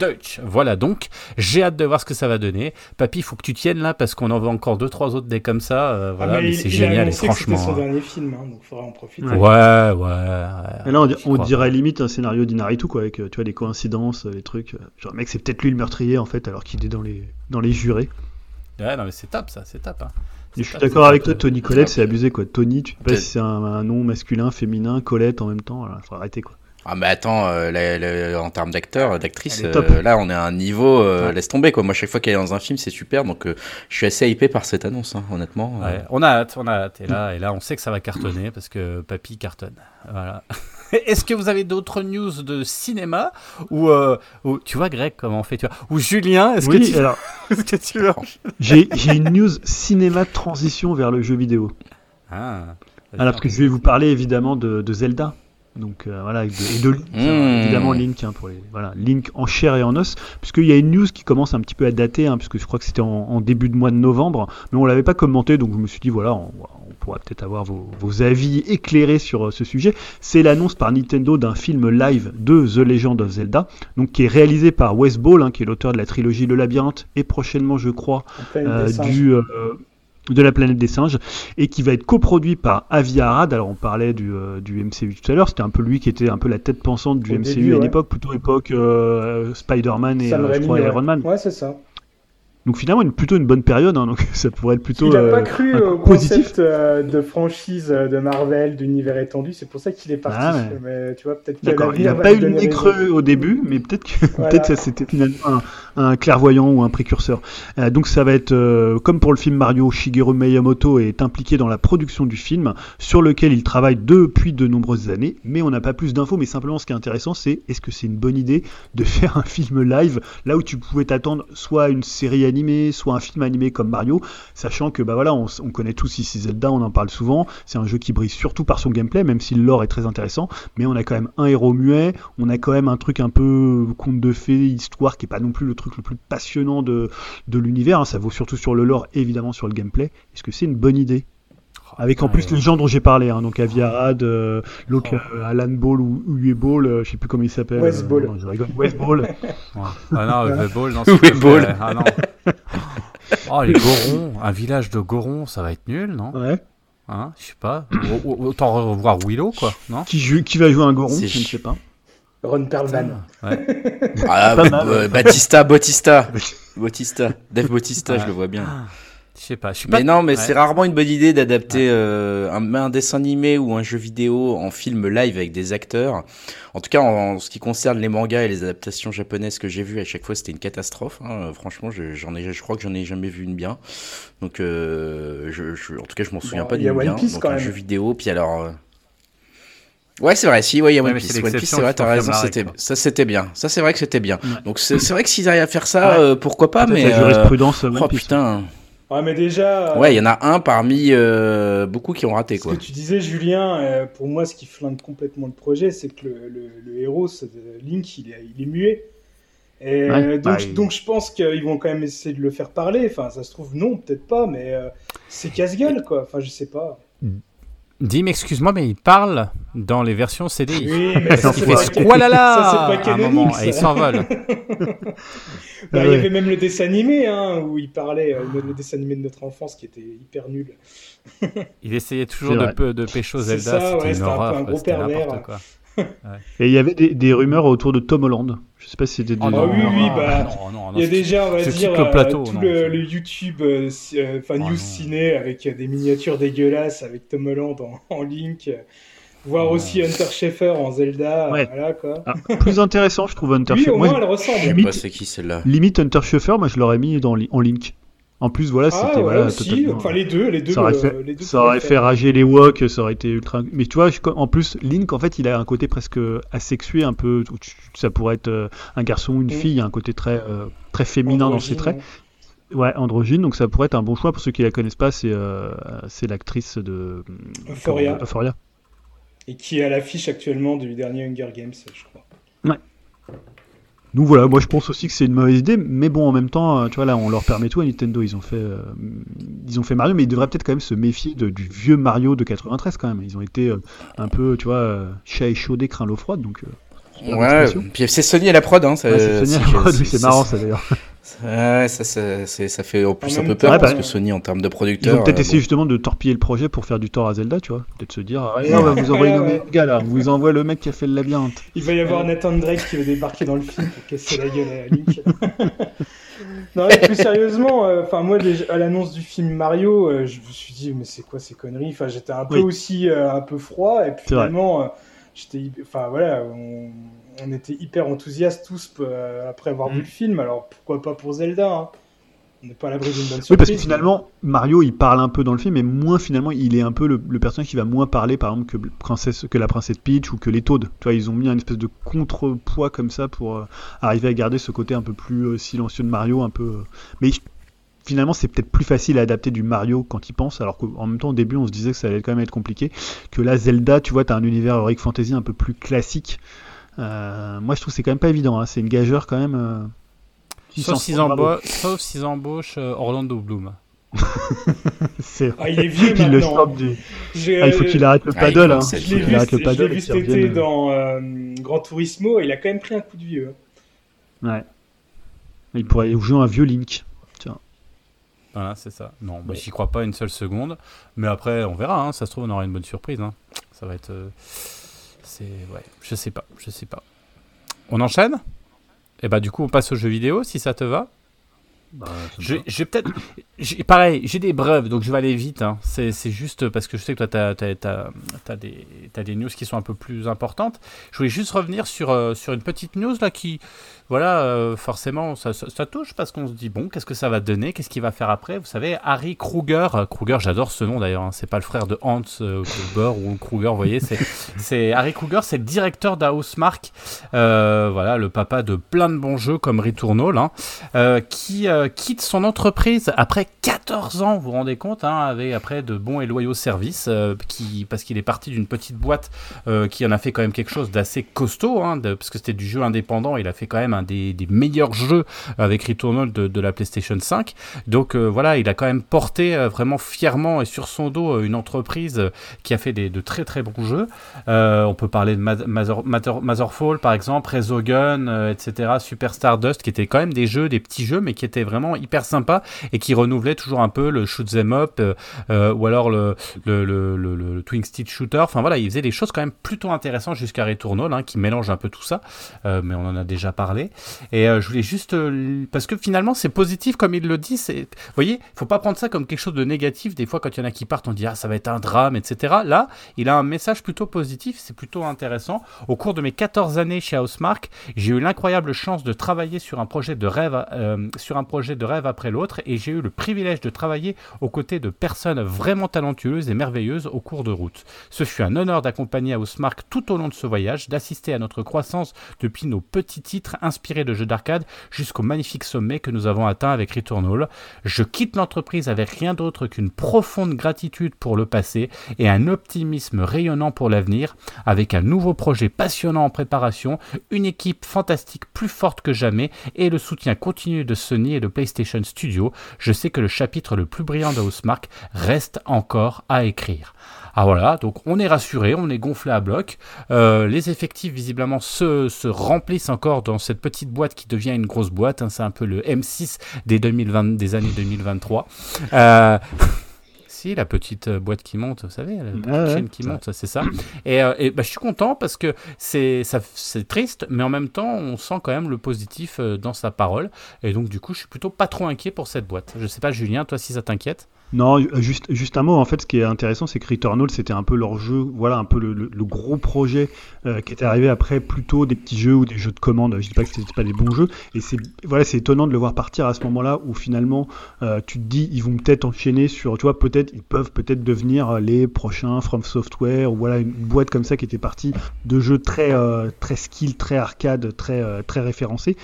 Deutsch. Voilà donc, j'ai hâte de voir ce que ça va donner. Papy, il faut que tu tiennes là parce qu'on en veut encore deux trois autres des comme ça. euh, voilà, Ah, mais, il- c'est il génial et franchement. C'était son hein. dernier film, hein, donc il faudra en profiter. Ouais, ouais, ouais. Et là, on, on dirait limite un scénario d'Inaritu, quoi, avec euh, tu vois, des coïncidences, euh, des trucs. Genre, mec, c'est peut-être lui le meurtrier, en fait, alors qu'il est dans les, dans les jurés. Ouais, non, mais c'est top ça, c'est top. hein. Je suis d'accord avec toi, Tony Colette, c'est abusé, quoi. Tony, tu sais pas si c'est un, un nom masculin, féminin, Colette en même temps, voilà, faut arrêter, quoi. Ah mais attends, euh, la- la- en termes d'acteur, d'actrice, euh, là on est à un niveau, euh, Ouais. laisse tomber quoi. Moi chaque fois qu'elle est dans un film c'est super, donc euh, je suis assez hypé par cette annonce, hein, honnêtement. euh. Ouais, on a hâte, on a hâte. Et là, et là, on sait que ça va cartonner parce que Papy cartonne. Voilà. Est-ce que vous avez d'autres news de cinéma ou, euh, ou- tu vois Greg comment on fait tu vois ou Julien est-ce Oui, que tu alors, est-ce que tu veux j'ai j'ai une news cinéma transition vers le jeu vidéo. ah, Alors, parce que je vais vous parler évidemment de, de Zelda. Donc euh, voilà, et de, et de Link, Mmh. évidemment Link hein, pour les voilà Link en chair et en os, puisqu'il y a une news qui commence un petit peu à dater, hein, puisque je crois que c'était en, en début de mois de novembre, mais on l'avait pas commenté, donc je me suis dit voilà, on, on pourra peut-être avoir vos, vos avis éclairés sur euh, ce sujet. C'est l'annonce par Nintendo d'un film live de The Legend of Zelda, donc qui est réalisé par Wes Ball, hein, qui est l'auteur de la trilogie Le Labyrinthe, et prochainement je crois euh, du, euh, de la planète des singes et qui va être coproduit par Avi Arad. Alors on parlait du, euh, du MCU tout à l'heure, c'était un peu lui qui était un peu la tête pensante du Au MCU début, à ouais. l'époque, plutôt époque euh, Spider-Man et Sam euh, je Raimi, crois ouais. Iron Man. Ouais, c'est ça. Donc finalement une, plutôt une bonne période, hein, donc ça pourrait être plutôt il a euh, pas cru au concept euh, de franchise euh, de Marvel, d'univers étendu, c'est pour ça qu'il est parti. Ah ouais. Mais tu vois, peut-être D'accord, il n'a pas eu le nez creux au début, mais peut-être que Voilà. peut-être ça c'était finalement un, un clairvoyant ou un précurseur. Euh, donc ça va être euh, comme pour le film Mario, Shigeru Miyamoto est impliqué dans la production du film, sur lequel il travaille depuis de nombreuses années, mais on n'a pas plus d'infos. Mais simplement, ce qui est intéressant, c'est est-ce que c'est une bonne idée de faire un film live là où tu pouvais t'attendre soit une série animée, soit un film animé comme Mario, sachant que bah voilà, on, connaît tous ici Zelda, on en parle souvent. C'est un jeu qui brille surtout par son gameplay, même si le lore est très intéressant mais on a quand même un héros muet, on a quand même un truc un peu conte de fées, histoire qui est pas non plus le truc le plus passionnant de, de l'univers, hein. ça vaut surtout sur le lore, évidemment sur le gameplay. Est-ce que c'est une bonne idée? Avec en plus les gens dont j'ai parlé, hein, donc Aviarad, euh, l'autre Oh. euh, Alan Ball ou Uwe Ball, euh, je sais plus comment il s'appelle. Wes euh, Ball. non, je rigole. Wes Ball. Ouais. Ah non, Voilà. le ball, non, Oui, s'il te plaît. ball. Ah non. Oh, les Gorons, un village de Gorons, ça va être nul, non Ouais. Hein Je sais pas. Au- au- Autant revoir Willow, quoi, non Qui, joue- qui va jouer un goron, C'est je ne sais pas. Ron Perlman. Ouais. Ah, euh. Batista, Bautista, Bautista, Dave Bautista, je le vois bien. Je sais pas. Je suis pas. Mais non, mais Ouais. c'est rarement une bonne idée d'adapter euh, un, un dessin animé ou un jeu vidéo en film live avec des acteurs. En tout cas, en, en ce qui concerne les mangas et les adaptations japonaises que j'ai vues, à chaque fois c'était une catastrophe. hein. Franchement, je, j'en ai, je crois que j'en ai jamais vu une bien. Donc, euh, je, je- en tout cas, je m'en souviens Bon, pas il y a d'une One bien. Piece, Donc quand un même. jeu vidéo, puis alors. euh, Ouais, c'est vrai, si, ouais, il y a Ouais, One mais Piece. c'est One Piece, c'est vrai, t'as raison, c'était, ça c'était bien. Ça c'est vrai que c'était bien. Ouais. Donc c'est, vrai que s'ils arrivent à faire ça, Ouais. euh, pourquoi pas, mais. la euh, jurisprudence Oh putain. Ouais, mais déjà. euh, Ouais, il y en a un parmi euh, beaucoup qui ont raté, Ce quoi. que tu disais, Julien, euh, pour moi, ce qui flingue complètement le projet, c'est que le, le- le héros, c'est- Link, il est, il est muet. Et Ouais, donc, bah, il- donc, je pense qu'ils vont quand même essayer de le faire parler. Enfin, ça se trouve, non, peut-être pas, mais euh, c'est casse-gueule, quoi. Enfin, je sais pas. Dim, excuse-moi, mais il parle dans les versions CDI. Oui, mais ça, c'est fait pas, squalala ça, c'est pas à un canonique, moment ça. et il s'envole. Bah, Il Ouais. y avait même le dessin animé, hein, où il parlait, euh, le, le dessin animé de notre enfance qui était hyper nul. Il essayait toujours de, de pécho C'est Zelda, ouais, c'était un un gros pervers. quoi. Et il y avait des, des rumeurs autour de Tom Holland. Je sais pas si c'était des. Oh Ah oui, oui, bah, non, non, non, Il y a déjà, on va dire, le euh, plateau, tout non, le, YouTube, euh, euh, enfin Oh News. Ciné, avec euh, des miniatures dégueulasses, avec Tom Holland en, en Link, euh, voir Oh aussi Hunter Schaeffer en Zelda, Ouais. voilà quoi. Ah, plus intéressant, je trouve Hunter Oui, Schaeffer. au Moi, moins elle ressemble. Je sais Limite- pas c'est qui celle-là? limite Hunter Schaeffer, moi je l'aurais mis dans, en Link. En plus, voilà, Ah, c'était ouais, voilà, aussi, enfin les deux, les deux, ça aurait euh, fait, les deux ça aurait fait rager les woks, ça aurait été ultra. Mais tu vois, je- en plus, Link, en fait, il a un côté presque asexué, un peu. Ça pourrait être euh, un garçon ou une Mm. fille, il y a un côté très, euh, très féminin dans ses traits. Ouais, androgyne, donc ça pourrait être un bon choix pour ceux qui la connaissent pas. C'est euh, c'est l'actrice de Euphoria. Euphoria. Et qui est à l'affiche actuellement du dernier Hunger Games, je crois. Donc voilà, moi je pense aussi que c'est une mauvaise idée, mais bon en même temps, euh, tu vois là on leur permet tout à Nintendo, ils ont fait, euh, ils ont fait Mario, mais ils devraient peut-être quand même se méfier de- du vieux Mario de 93 quand même. Ils ont été euh, un peu, tu vois, euh, chat échaudé, craint l'eau froide, donc. euh, Ouais, puis c'est Sony et la prod, hein. ça- ouais, c'est Sony, c'est- oui, c'est marrant ça d'ailleurs. Ouais, ça, ça, c'est- ça fait en plus En un peu peur parce que bah, Sony en termes de Ils producteur. ont peut-être euh, essayé bon. justement de torpiller le projet pour faire du tort à Zelda, tu vois. Peut-être se dire, ah, on va vous gars là, on vous envoie le mec qui a fait le labyrinthe. Il va y avoir Nathan Drake qui va débarquer dans le film pour casser la gueule à Link. non, mais plus sérieusement, euh, enfin moi déjà, à l'annonce du film Mario, euh, je me suis dit mais c'est quoi ces conneries? Enfin j'étais un peu Oui. aussi euh, un peu froid et puis finalement euh, j'étais, enfin voilà, on, on était hyper enthousiastes tous euh, après avoir vu Mm. le film. Alors pourquoi pas pour Zelda hein On n'est pas à l'abri d'une bonne surprise. Oui, parce que finalement, Mario, il parle un peu dans le film, mais moins finalement, il est un peu le, le personnage qui va moins parler, par exemple, que, princesse, que la princesse Peach ou que les Toads. Tu vois, ils ont mis un espèce de contrepoids comme ça pour euh, arriver à garder ce côté un peu plus euh, silencieux de Mario, un peu. euh, Mais finalement, c'est peut-être plus facile à adapter du Mario quand il pense, alors qu'en même temps, au début, on se disait que ça allait quand même être compliqué. Que là, Zelda, tu vois, t'as un univers Heroic Fantasy un peu plus classique. Euh, moi, je trouve que c'est quand même pas évident. hein. C'est une gageure quand même. euh, Sauf s'ils embauchent euh, Orlando Bloom. C'est- Ah, il est vieux Il le du- Ah, il faut qu'il arrête le Ah, paddle. hein. Il être Je l'ai vu, le je paddle vu cet été revienne. dans euh, Gran Turismo, il a quand même pris un coup de vieux. hein. Ouais. Il pourrait jouer un vieux Link. Voilà, c'est ça. Non, mais j'y crois pas une seule seconde. Mais après, on verra. hein. Ça se trouve, on aura une bonne surprise. hein. Ça va être. C'est. Ouais, je sais pas. Je sais pas. On enchaîne? Et bah, du coup, on passe aux jeux vidéo si ça te va. Bah, Je je peut-être. j'ai- Pareil, j'ai des brèves, donc je vais aller vite. hein. C'est c'est juste parce que je sais que toi, tu as, des news qui sont un peu plus importantes. Je voulais juste revenir sur, euh, sur une petite news là qui. Voilà, euh, forcément, ça, ça- ça touche parce qu'on se dit, bon, qu'est-ce que ça va donner? Qu'est-ce qu'il va faire après? Vous savez, Harry Kruger. euh, Kruger, j'adore ce nom d'ailleurs. hein. C'est pas le frère de Hans euh, Kruger ou Kruger, vous voyez. C'est Harry Kruger, c'est le directeur d'Housemark. Euh, voilà, le papa de plein de bons jeux comme Returnal. hein euh, qui euh, quitte son entreprise après 14 ans, vous vous rendez compte, hein, avec après de bons et loyaux services, euh, qui, parce qu'il est parti d'une petite boîte euh, qui en a fait quand même quelque chose d'assez costaud, de- parce que c'était du jeu indépendant, il a fait quand même des, meilleurs jeux avec Returnal de, la PlayStation 5. Donc euh, voilà, il a quand même porté euh, vraiment fièrement et sur son dos euh, une entreprise euh, qui a fait des, de très très bons jeux. Euh, on peut parler de Mother- Mother- Mother- Motherfall par exemple, Resogun, euh, etc., Super Stardust, qui étaient quand même des jeux, des petits jeux, mais qui étaient vraiment hyper sympas et qui renouvelaient toujours un peu le shoot 'em up euh, euh, ou alors le, le, Twin Stick Shooter. Enfin voilà, il faisait des choses quand même plutôt intéressantes jusqu'à Returnal, hein, qui mélange un peu tout ça, Euh, mais on en a déjà parlé. Et euh, je voulais juste euh, parce que finalement c'est positif comme il le dit. Vous voyez, faut pas prendre ça comme quelque chose de négatif. Des fois, quand il y en a qui partent, on dit ah ça va être un drame, etc. Là, il a un message plutôt positif. C'est plutôt intéressant. Au cours de mes 14 années chez Housemark, j'ai eu l'incroyable chance de travailler sur un projet de rêve, euh, sur un projet de rêve après l'autre et j'ai eu le privilège de travailler aux côtés de personnes vraiment talentueuses et merveilleuses au cours de route. Ce fut un honneur d'accompagner Housemark tout au long de ce voyage, d'assister à notre croissance depuis nos petits titres inspirés de jeux d'arcade jusqu'au magnifique sommet que nous avons atteint avec Returnal. Je quitte l'entreprise avec rien d'autre qu'une profonde gratitude pour le passé et un optimisme rayonnant pour l'avenir, avec un nouveau projet passionnant en préparation, une équipe fantastique plus forte que jamais et le soutien continu de Sony et de PlayStation Studio. Je sais que le chapitre le plus brillant de Housemark reste encore à écrire. Ah voilà, donc on est rassuré, on est gonflé à bloc. Euh, les effectifs visiblement se, se, remplissent encore dans cette petite boîte qui devient une grosse boîte. Hein. c'est un peu le M6 des, 2020, des années 2023. Euh, si, la petite boîte qui monte, vous savez, la petite Ah ouais, chaîne qui ça. monte, c'est ça. Et, euh, et bah, je suis content parce que c'est ça- c'est triste, mais en même temps, on sent quand même le positif dans sa parole. Et donc, du coup, je suis plutôt pas trop inquiet pour cette boîte. Je sais pas, Julien, toi, si ça t'inquiète. Non, euh, juste, juste un mot. En fait, ce qui est intéressant, c'est que Returnal, c'était un peu leur jeu, voilà, un peu le, gros projet euh, qui était arrivé après plutôt des petits jeux ou des jeux de commande. Je dis pas que c'était pas des bons jeux, et c'est, voilà, c'est étonnant de le voir partir à ce moment-là où finalement, euh, tu te dis, ils vont peut-être enchaîner sur, tu vois, peut-être, ils peuvent peut-être devenir les prochains From Software ou voilà une boîte comme ça qui était partie de jeux très, euh, très skill, très arcade, très, très référencés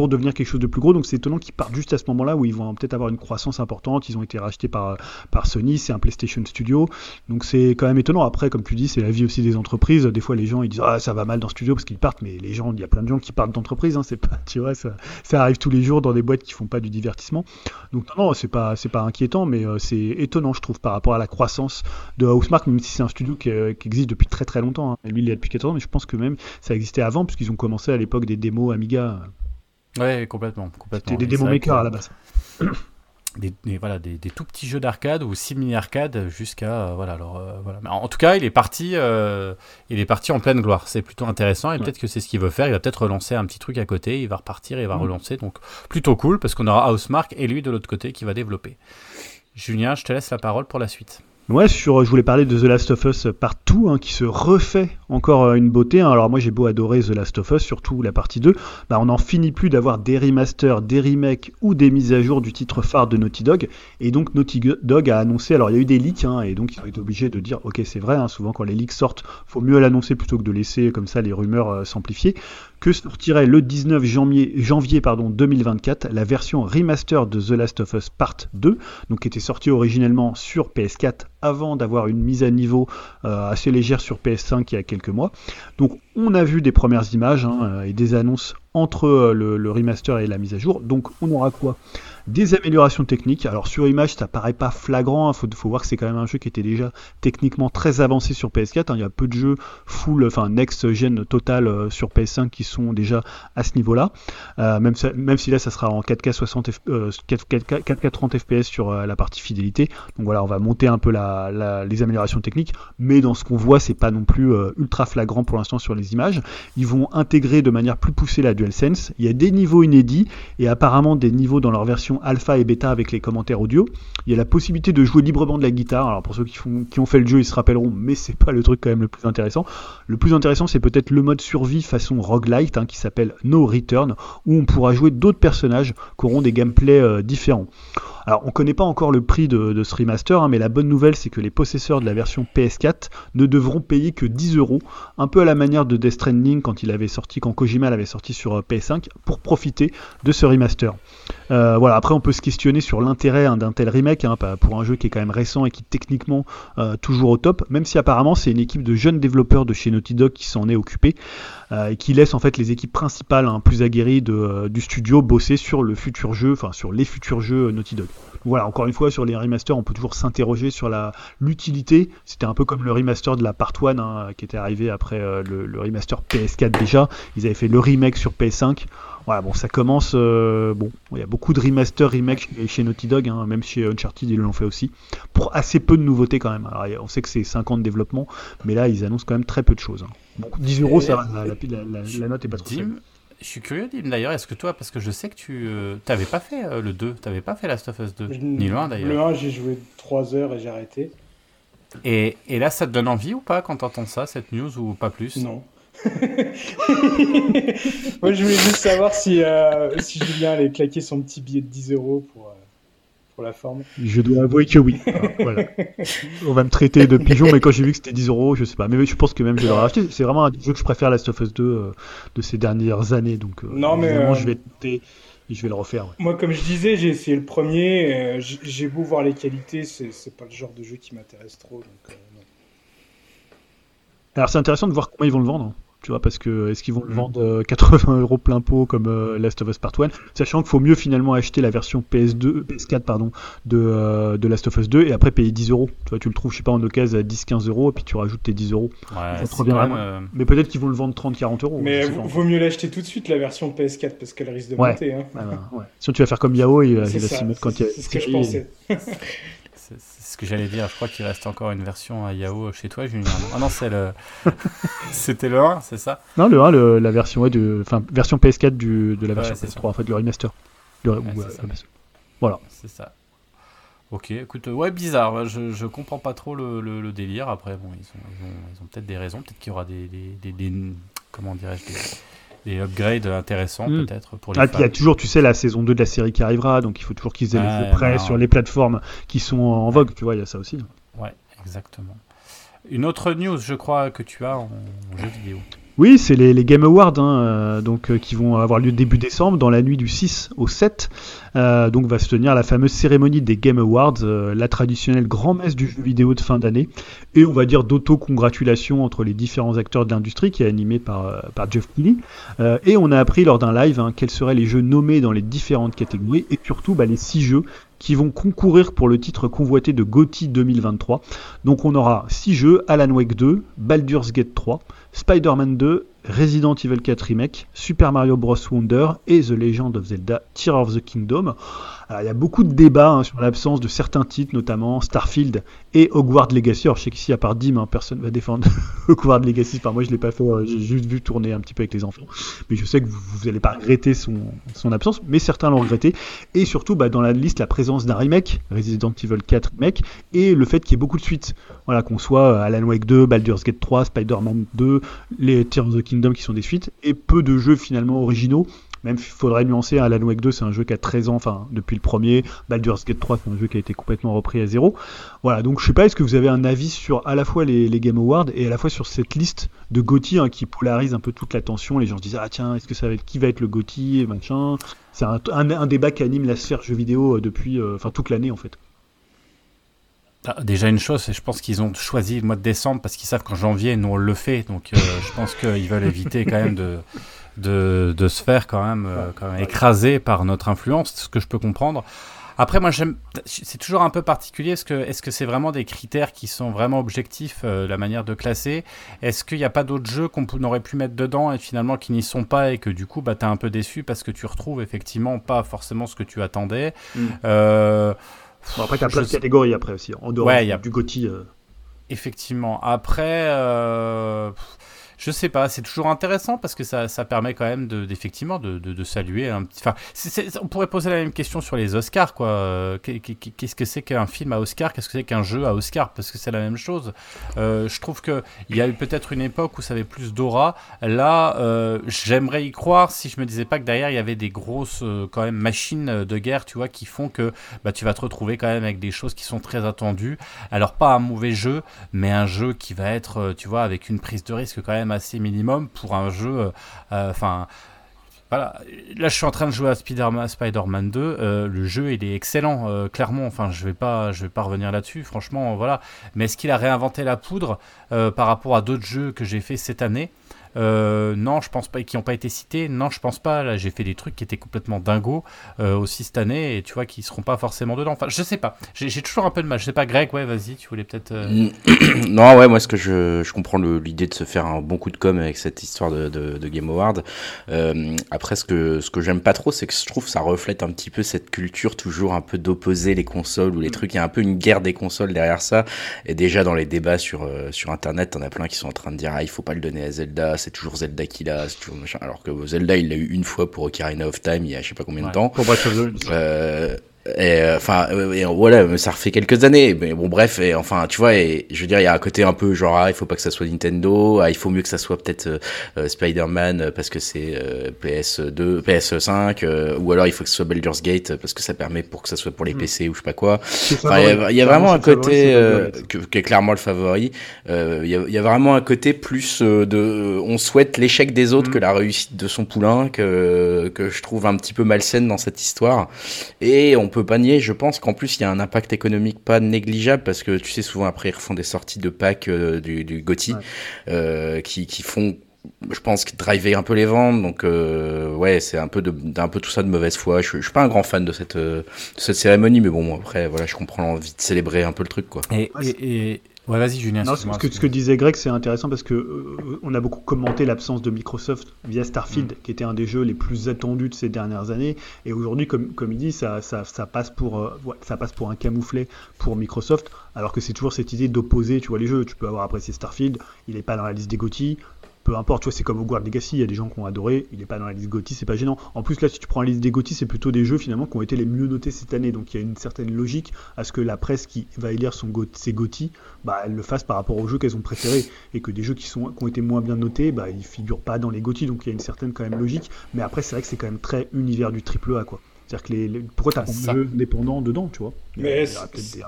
pour devenir quelque chose de plus gros. Donc c'est étonnant qu'ils partent juste à ce moment-là où ils vont peut-être avoir une croissance importante. Ils ont été rachetés par, par Sony, c'est un PlayStation Studio. Donc c'est quand même étonnant. Après, comme tu dis, c'est la vie aussi des entreprises. Des fois, les gens ils disent ah ça va mal dans studio parce qu'ils partent, mais les gens, il y a plein de gens qui partent d'entreprise. Hein, c'est pas, tu vois, ça, arrive tous les jours dans des boîtes qui font pas du divertissement. Donc non, c'est pas, c'est pas inquiétant, mais euh, c'est étonnant, je trouve, par rapport à la croissance de Housemark, même si c'est un studio qui, euh, qui existe depuis très très longtemps. hein. Lui, il est depuis 14 ans, mais je pense que même ça existait avant, puisqu'ils ont commencé à l'époque des démos Amiga. Ouais, complètement. complètement. C'était des démos makers à la base. des, des- voilà, des, des tout petits jeux d'arcade ou simili arcade jusqu'à euh, voilà alors euh, voilà en tout cas il est parti euh, il est parti en pleine gloire c'est plutôt intéressant et peut-être que c'est ce qu'il veut faire il va peut-être relancer un petit truc à côté il va repartir et il va Mm. relancer donc plutôt cool parce qu'on aura Housemark et lui de l'autre côté qui va développer Julien je te laisse la parole pour la suite Ouais, sur, je voulais parler de The Last of Us Partout, hein, qui se refait encore euh, une beauté. hein. Alors moi j'ai beau adorer The Last of Us, surtout la partie 2, bah, on n'en finit plus d'avoir des remasters, des remakes ou des mises à jour du titre phare de Naughty Dog. Et donc Naughty Dog a annoncé, alors il y a eu des leaks, hein, et donc ils ont été obligés de dire, ok c'est vrai, hein, souvent quand les leaks sortent, faut mieux l'annoncer plutôt que de laisser comme ça les rumeurs euh, s'amplifier, que sortirait le 19 janvier, janvier pardon, 2024 la version remaster de The Last of Us Part 2, donc qui était sortie originellement sur PS4 avant d'avoir une mise à niveau euh, assez légère sur PS5 il y a quelques mois. On a vu des premières images hein, euh, et des annonces entre euh, le, remaster et la mise à jour. Donc on aura quoi? Des améliorations techniques. Alors sur image, ça paraît pas flagrant. Il faut, faut voir que c'est quand même un jeu qui était déjà techniquement très avancé sur PS4. hein. Il y a peu de jeux full, enfin next-gen total euh, sur PS5 qui sont déjà à ce niveau-là. Même, si là, ça sera en 4K 60, F- euh, 4, 4K 4K 30 FPS sur la partie fidélité. Donc voilà, on va monter un peu les améliorations techniques. Mais dans ce qu'on voit, c'est pas non plus ultra flagrant pour l'instant sur les images. Ils vont intégrer de manière plus poussée la DualSense. Il y a des niveaux inédits et apparemment des niveaux dans leur version alpha et bêta avec les commentaires audio. Il y a la possibilité de jouer librement de la guitare. Alors pour ceux qui, ont fait le jeu, ils se rappelleront, mais c'est pas le truc quand même le plus intéressant. Le plus intéressant, c'est peut-être le mode survie façon roguelite hein, qui s'appelle No Return, où on pourra jouer d'autres personnages qui auront des gameplays euh, différents. Alors, on connaît pas encore le prix de, de ce remaster, hein, mais la bonne nouvelle, c'est que les possesseurs de la version PS4 ne devront payer que 10 euros, un peu à la manière de Death Stranding quand il avait sorti, quand Kojima l'avait sorti sur euh, PS5, pour profiter de ce remaster. Euh, voilà, après, on peut se questionner sur l'intérêt hein, d'un tel remake hein, pour un jeu qui est quand même récent et qui techniquement euh, toujours au top, même si apparemment c'est une équipe de jeunes développeurs de chez Naughty Dog qui s'en est occupée euh, et qui laisse en fait les équipes principales hein, plus aguerries du studio bosser sur le futur jeu, enfin sur les futurs jeux Naughty Dog. Voilà, encore une fois, sur les remasters, on peut toujours s'interroger sur l'utilité. C'était un peu comme le remaster de la Part 1 hein, qui était arrivé après le remaster PS4 déjà. Ils avaient fait le remake sur PS5. Voilà, bon, ça commence. euh, bon, il y a beaucoup de remasters, remakes chez, chez Naughty Dog, hein, même chez Uncharted, ils l'ont fait aussi. Pour assez peu de nouveautés quand même. Alors, on sait que c'est 5 ans de développement, mais là, ils annoncent quand même très peu de choses. hein. Bon, 10 euros, ça la, la, la- la note est pas trop Dim, faible. je suis curieux Dim d'ailleurs est-ce que toi parce que je sais que tu euh, t'avais pas fait euh, le 2 t'avais pas fait Last of Us 2 ni le 1 d'ailleurs Le 1, j'ai joué 3 heures et j'ai arrêté. et, et là ça te donne envie ou pas quand t'entends ça cette news ou pas plus? Non. Moi, je voulais juste savoir si, euh, si Julien allait claquer son petit billet de 10 euros pour, euh, pour la forme. Je dois avouer que oui. Voilà. On va me traiter de pigeon, mais quand j'ai vu que c'était 10 euros, je sais pas. Mais je pense que même je vais le racheter. C'est vraiment un jeu que je préfère Last of Us 2 euh, de ces dernières années. Donc, Non, mais, évidemment, je vais tenter et je vais le refaire. ouais. Moi, comme je disais, j'ai essayé le premier. j'ai beau voir les qualités, c'est pas le genre de jeu qui m'intéresse trop. Donc, non. Alors, c'est intéressant de voir comment ils vont le vendre. Tu vois, parce que est-ce qu'ils vont le Mhm. vendre euh, 80 euros plein pot comme euh, Last of Us Part 1, sachant qu'il faut mieux finalement acheter la version PS2, PS4 pardon, de, euh, de Last of Us 2 et après payer 10 euros. Tu vois, tu le trouves, je sais pas, en occasion à 10-15 euros et puis tu rajoutes tes 10 euros. Ouais, Ça c'est te même, euh, Mais peut-être qu'ils vont le vendre 30-40 euros. Mais vaut, vaut mieux l'acheter tout de suite, la version PS4, parce qu'elle risque de Ouais. monter. Hein. Ouais, ouais. Sinon, tu vas faire comme va- C'est il va s'y mettre quand il y a c'est- ce que je pensais. Ce que j'allais dire. Je crois qu'il reste encore une version à Yao chez toi, Julien. Ah non, c'est le. C'était le 1, c'est ça? Non, le 1, le- la version, ouais, de, enfin, version PS4 du, de la version c'est ça. PS3, en fait, le remaster. Le, ou, c'est euh. Voilà. C'est ça. Ok, écoute, euh, ouais, bizarre. Je, je comprends pas trop le, le- le délire. Après, bon, ils ont, ils ont, ils ont peut-être des raisons. Peut-être qu'il y aura des, des, des- des- comment dirais-je, des, des upgrades intéressants, Mm. peut-être pour les Ah, puis il y a toujours, tu sais, la saison 2 de la série qui arrivera, donc il faut toujours qu'ils aient Ouais, les prêts sur les plateformes qui sont en vogue, tu vois, il y a ça aussi. Ouais, exactement. Une autre news, je crois, que tu as en, en jeu vidéo. Oui, c'est les, Game Awards, hein, euh, donc, euh, qui vont avoir lieu début décembre, dans la nuit du 6 au 7. Euh, donc va se tenir la fameuse cérémonie des Game Awards, la traditionnelle grand-messe du jeu vidéo de fin d'année, et on va dire d'auto-congratulation entre les différents acteurs de l'industrie, qui est animé par, Jeff Keighley. Et on a appris lors d'un live hein, quels seraient les jeux nommés dans les différentes catégories, et surtout bah, les six jeux qui vont concourir pour le titre convoité de GOTY 2023. Donc on aura 6 jeux, Alan Wake 2, Baldur's Gate 3, Spider-Man 2, Resident Evil 4 Remake, Super Mario Bros. Wonder et The Legend of Zelda Tear of the Kingdom. Il y a beaucoup de débats hein, sur l'absence de certains titres, notamment Starfield et Hogwarts Legacy. Alors je sais qu'ici, à part Dim, hein, personne ne va défendre Hogwarts Legacy. Enfin, moi je l'ai pas fait, j'ai juste vu tourner un petit peu avec les enfants. Mais je sais que vous n'allez pas regretter son, son absence, mais certains l'ont regretté. Et surtout, bah, dans la liste, la présence d'un remake, Resident Evil 4 Remake, et le fait qu'il y ait beaucoup de suites. Voilà, qu'on soit euh, Alan Wake 2, Baldur's Gate 3, Spider-Man 2, les Tears of the Kingdom qui sont des suites, et peu de jeux finalement originaux. Même il faudrait nuancer, hein, Alan Wake 2 c'est un jeu qui a 13 ans, enfin depuis le premier, Baldur's Gate 3 c'est un jeu qui a été complètement repris à zéro. Voilà, donc je sais pas, est-ce que vous avez un avis sur à la fois les, les Game Awards et à la fois sur cette liste de GOTY hein, qui polarise un peu toute l'attention, les gens se disent ah tiens, est-ce que ça va être qui va être le GOTY machin? C'est un, un- un débat qui anime la sphère jeux vidéo euh, depuis, euh, enfin toute l'année en fait. Ah, déjà une chose, c'est je pense qu'ils ont choisi le mois de décembre parce qu'ils savent qu'en janvier, nous on le fait. Donc euh, je pense qu'ils veulent éviter quand même de, de, de se faire quand même, euh, quand même écraser par notre influence, ce que je peux comprendre. Après, moi, j'aime. C'est toujours un peu particulier. Est-ce que est-ce que c'est vraiment des critères qui sont vraiment objectifs, euh, la manière de classer? Est-ce qu'il n'y a pas d'autres jeux qu'on aurait pu mettre dedans et finalement qui n'y sont pas et que du coup, bah, t'es un peu déçu parce que tu retrouves effectivement pas forcément ce que tu attendais? Mm. Euh, Bon, après t'as plein de sais- catégories après aussi, en dehors Ouais, du, y a- du GOTY. euh. Effectivement. Après, je sais pas, c'est toujours intéressant parce que ça, ça permet quand même de, d'effectivement de, de, saluer un petit. On pourrait poser la même question sur les Oscars, quoi. Qu'est- qu'est- Qu'est-ce que c'est qu'un film à Oscar Qu'est-ce que c'est qu'un jeu à Oscar Parce que c'est la même chose. Euh, je trouve que il y a eu peut-être une époque où ça avait plus d'aura. Là, euh, j'aimerais y croire si je me disais pas que derrière il y avait des grosses euh, quand même machines de guerre, tu vois, qui font que bah, tu vas te retrouver quand même avec des choses qui sont très attendues. Alors pas un mauvais jeu, mais un jeu qui va être, tu vois, avec une prise de risque quand même assez minimum pour un jeu. euh, euh, Enfin. voilà, là je suis en train de jouer à Spider-Man, Spider-Man 2. euh, le jeu il est excellent, clairement. Enfin, je vais pas, je vais pas revenir là-dessus. Franchement, voilà. Mais est-ce qu'il a réinventé la poudre par rapport à d'autres jeux que j'ai fait cette année? Euh, non, je pense pas, qui n'ont pas été cités. Non, je pense pas. Là, j'ai fait des trucs qui étaient complètement dingos euh, aussi cette année et tu vois qui seront pas forcément dedans. Enfin, je sais pas. J'ai j'ai toujours un peu de mal. Je sais pas, Greg. Ouais, vas-y. Tu voulais peut-être. euh, non, ouais, moi, ce que je, je comprends le- l'idée de se faire un bon coup de com avec cette histoire de, de, de Game Award. Euh, après, ce que, ce que j'aime pas trop, c'est que je trouve que ça reflète un petit peu cette culture toujours un peu d'opposer les consoles ou les trucs. Il y a un peu une guerre des consoles derrière ça. Et déjà, dans les débats sur, euh, sur Internet, t'en as plein qui sont en train de dire, ah, il faut pas le donner à Zelda, c'est toujours Zelda qui l'a, c'est toujours machin. Alors que Zelda, il l'a eu une fois pour Ocarina of Time il y a je sais pas combien de Ouais. temps. Pour Breath of the Wild. Euh, Et, euh, Enfin, euh, et voilà, mais ça refait quelques années. Mais bon, bref, et enfin, tu vois, et je veux dire, il y a un côté un peu genre, ah, il faut pas que ça soit Nintendo, ah, il faut mieux que ça soit peut-être euh, euh, Spider-Man parce que c'est euh, PS2, PS5, euh, ou alors il faut que ce soit Baldur's Gate parce que ça permet pour que ça soit pour les Mm. PC ou je sais pas quoi. Enfin, il y a- vraiment un côté euh, qui est clairement le favori. Euh, Il y, a, il y a vraiment un côté plus de, on souhaite l'échec des autres Mm. que la réussite de son poulain, que que je trouve un petit peu malsaine dans cette histoire. Et on peut pas nier, je pense qu'en plus il y a un impact économique pas négligeable parce que tu sais souvent après ils refont des sorties de packs euh, du, du GOTY Ouais. euh, qui, qui font je pense que driver un peu les ventes. Donc euh, ouais c'est un peu de d'un peu tout ça de mauvaise foi. Je, je suis pas un grand fan de cette euh, de cette cérémonie mais bon après voilà je comprends l'envie de célébrer un peu le truc quoi. Et, Ouais, et, et- ouais, vas-y, Julien. Non, ce, que, ce que excuse-moi. disait Greg, c'est intéressant parce que euh, on a beaucoup commenté l'absence de Microsoft via Starfield, qui était un des jeux les plus attendus de ces dernières années. Et aujourd'hui, comme, comme il dit, ça, ça, ça passe pour, euh, ouais, ça passe pour un camouflet pour Microsoft, alors que c'est toujours cette idée d'opposer, tu vois, les jeux. Tu peux avoir apprécié Starfield, il n'est pas dans la liste des GOTY. Peu importe, tu vois, c'est comme Hogwarts Legacy, il y a des gens qui ont adoré, il n'est pas dans la liste GOTY, c'est pas gênant. En plus, là, si tu prends la liste des GOTY, c'est plutôt des jeux finalement qui ont été les mieux notés cette année, donc il y a une certaine logique à ce que la presse qui va élire son Go- ses GOTY, bah, elle le fasse par rapport aux jeux qu'elles ont préférés, et que des jeux qui, sont, qui ont été moins bien notés, bah, ils figurent pas dans les GOTY, donc il y a une certaine quand même logique, mais après, c'est vrai que c'est quand même très univers du triple A, quoi. C'est-à-dire que les, les- pourquoi t'as Ah, de jeux indépendants dedans, tu vois? Il y a- Mais il y, aura c'est- peut-être des-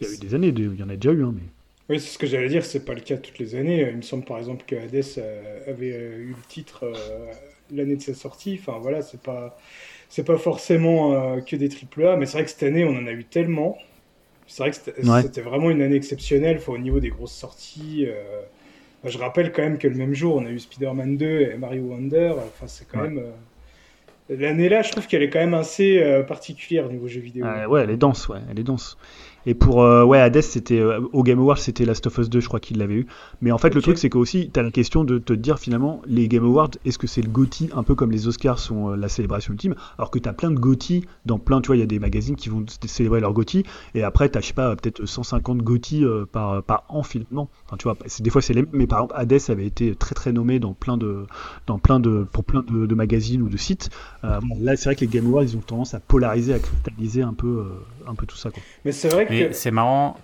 il y a eu des années, il y en a déjà eu, hein, mais... Oui, c'est ce que j'allais dire, c'est pas le cas toutes les années. Il me semble par exemple que Hades euh, avait euh, eu le titre euh, l'année de sa sortie. Enfin voilà, c'est pas c'est pas forcément que des triple A, mais c'est vrai que cette année on en a eu tellement. C'est vrai que c'était Ouais. vraiment une année exceptionnelle enfin, au niveau des grosses sorties. je rappelle quand même que le même jour on a eu Spider-Man 2 et Mario Wonder. Enfin c'est quand Ouais. même l'année là, je trouve qu'elle est quand même assez particulière au niveau jeux vidéo. Euh, ouais, elle est dense, ouais, elle est dense. Et pour euh, ouais, Hades, c'était euh, au Game Awards, c'était Last of Us 2, je crois qu'il l'avait eu. Mais en fait, le truc, c'est que aussi, t'as la question de te dire finalement, les Game Awards, est-ce que c'est le GOTY, un peu comme les Oscars sont euh, la célébration ultime, alors que t'as plein de GOTY dans plein, tu vois, il y a des magazines qui vont célébrer leur GOTY, et après, t'as, je sais pas, peut-être 150 GOTY euh, par, par an finalement. Enfin, tu vois, des fois, c'est les mêmes, mais par exemple, Hades avait été très très nommé dans plein de, dans plein de, pour plein de, de magazines ou de sites. Euh, bon, là, c'est vrai que les Game Awards, ils ont tendance à polariser, à cristalliser un peu, euh, un peu tout ça, quoi. Mais c'est vrai que Mais c'est marrant.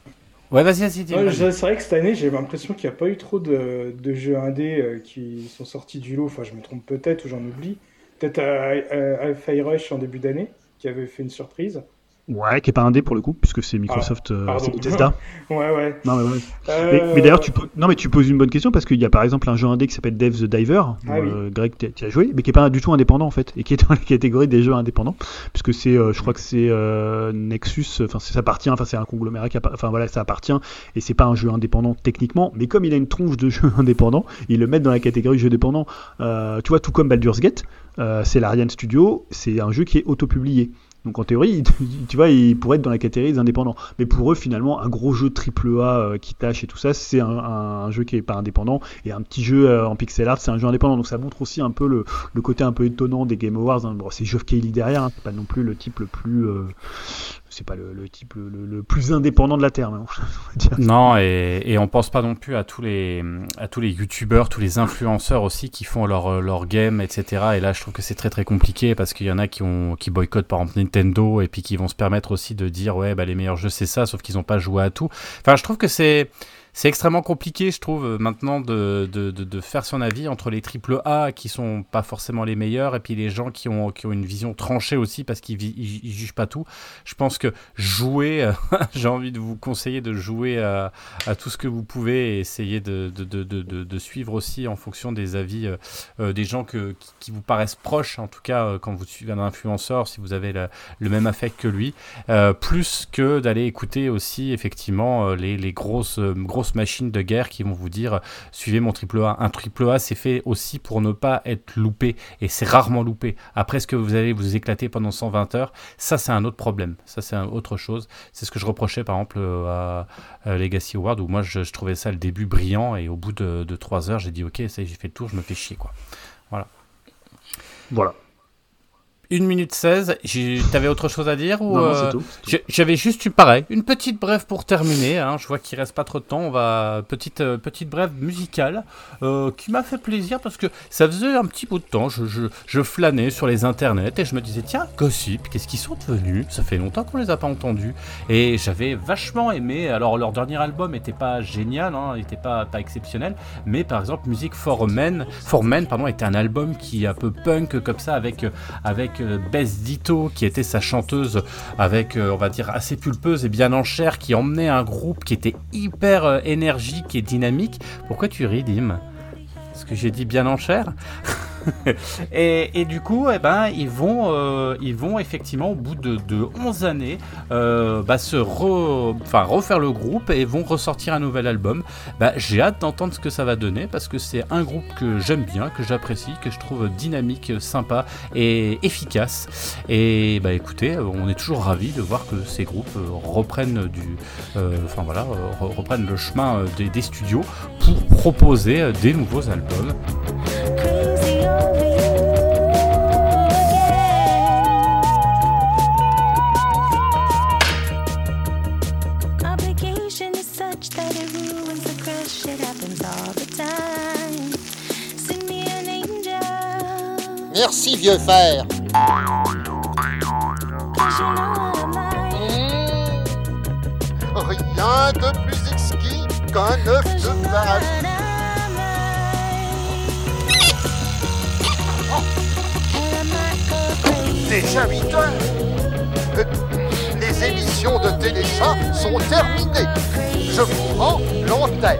Ouais, vas-y, vas-y, c'est vrai que cette année, j'ai l'impression qu'il n'y a pas eu trop de, de jeux indés euh, qui sont sortis du lot. Enfin, je me trompe peut-être ou j'en oublie. Peut-être à, Fire Rush en début d'année, qui avait fait une surprise. Ouais, qui est pas indé pour le coup, puisque c'est Microsoft, pardon. c'est Bethesda. Ouais, ouais. non, mais, ouais. Euh, mais, mais d'ailleurs, tu non, mais tu poses une bonne question parce qu'il y a par exemple un jeu indé qui s'appelle Dev the Diver, Ah oui. euh, Greg, tu as joué, mais qui est pas du tout indépendant en fait, et qui est dans la catégorie des jeux indépendants, puisque c'est, euh, je crois que c'est Nexus, enfin ça appartient, enfin c'est un conglomérat, qui enfin voilà, ça appartient, et c'est pas un jeu indépendant techniquement, mais comme il a une tronche de jeu indépendant, ils le mettent dans la catégorie jeu dépendant. Tu vois, tout comme Baldur's Gate, c'est l'Ariane Studio, c'est un jeu qui est auto-publié. Donc en théorie, tu vois, il pourrait être dans la catégorie des indépendants. Mais pour eux, finalement, un gros jeu triple A euh, qui tâche et tout ça, c'est un, jeu qui est pas indépendant. Et un petit jeu euh, en pixel art, c'est un jeu indépendant. Donc ça montre aussi un peu le, le côté un peu étonnant des Game Awards. hein. Bon, c'est Geoff Keighley derrière, hein. c'est pas non plus le type le plus, euh, c'est pas le, type le, plus indépendant de la terre, on va dire. Non, et, on pense pas non plus à tous les à tous les youtubeurs, tous les influenceurs aussi qui font leur leur game, etc. Et là, je trouve que c'est très très compliqué parce qu'il y en a qui ont qui boycottent par exemple Nintendo et puis qui vont se permettre aussi de dire ouais bah les meilleurs jeux c'est ça, sauf qu'ils ont pas joué à tout. Enfin, je trouve que c'est c'est extrêmement compliqué, je trouve, euh, maintenant de, de, de, faire son avis entre les triple A qui sont pas forcément les meilleurs et puis les gens qui ont, qui ont une vision tranchée aussi parce qu'ils ils, jugent pas tout. Je pense que jouer, euh, j'ai envie de vous conseiller de jouer à, à tout ce que vous pouvez et essayer de, de, suivre aussi en fonction des avis euh, des gens que, qui, vous paraissent proches, en tout cas quand vous suivez un influenceur, si vous avez le même affect que lui, plus que d'aller écouter aussi effectivement les, les grosses, euh, grosses machines de guerre qui vont vous dire euh, suivez mon triple A. Un triple A, c'est fait aussi pour ne pas être loupé et c'est rarement loupé. Après, ce que vous allez vous éclater pendant 120 heures, ça c'est un autre problème. Ça c'est autre chose. C'est ce que je reprochais par exemple euh, à, à Legacy Award où moi je, trouvais ça le début brillant et au bout de, de 3 heures, j'ai dit ok, ça j'ai fait le tour, je me fais chier quoi. Voilà. 1 minute 16. J'ai- T'avais autre chose à dire ou Non, non, euh, c'est tout. c'est tout. j'ai- J'avais juste pareil, une petite brève pour terminer. hein. Je vois qu'il reste pas trop de temps. On va petite euh, petite brève musicale euh, qui m'a fait plaisir parce que ça faisait un petit bout de temps. Je, je, je flânais sur les internets et je me disais tiens Gossip, qu'est-ce qu'ils sont devenus? Ça fait longtemps qu'on les a pas entendus et j'avais vachement aimé. Alors leur dernier album était pas génial, hein, était pas pas exceptionnel, mais par exemple Music for Men, for Men pardon, était un album qui est un peu punk comme ça avec euh, euh, Bess Ditto qui était sa chanteuse avec euh, on va dire assez pulpeuse et bien en chair qui emmenait un groupe qui était hyper euh, énergique et dynamique. Pourquoi tu ris Dim? Parce que j'ai dit bien en chair? et, du coup, eh ben, ils vont, euh, effectivement, au bout de, de 11 années, euh, bah, se refaire le groupe et vont ressortir un nouvel album. Bah, J'ai hâte d'entendre ce que ça va donner parce que c'est un groupe que j'aime bien, que j'apprécie, que je trouve dynamique, sympa et efficace. Et bah, écoutez, on est toujours ravis de voir que ces groupes euh, reprennent, du, voilà, re- reprennent le chemin des, studios pour proposer des nouveaux albums. Merci, vieux fer. Like. Rien de plus exquis qu'un œuf de know Déjà 8 heures. Les émissions de Téléchat sont terminées. Je vous rends l'antenne.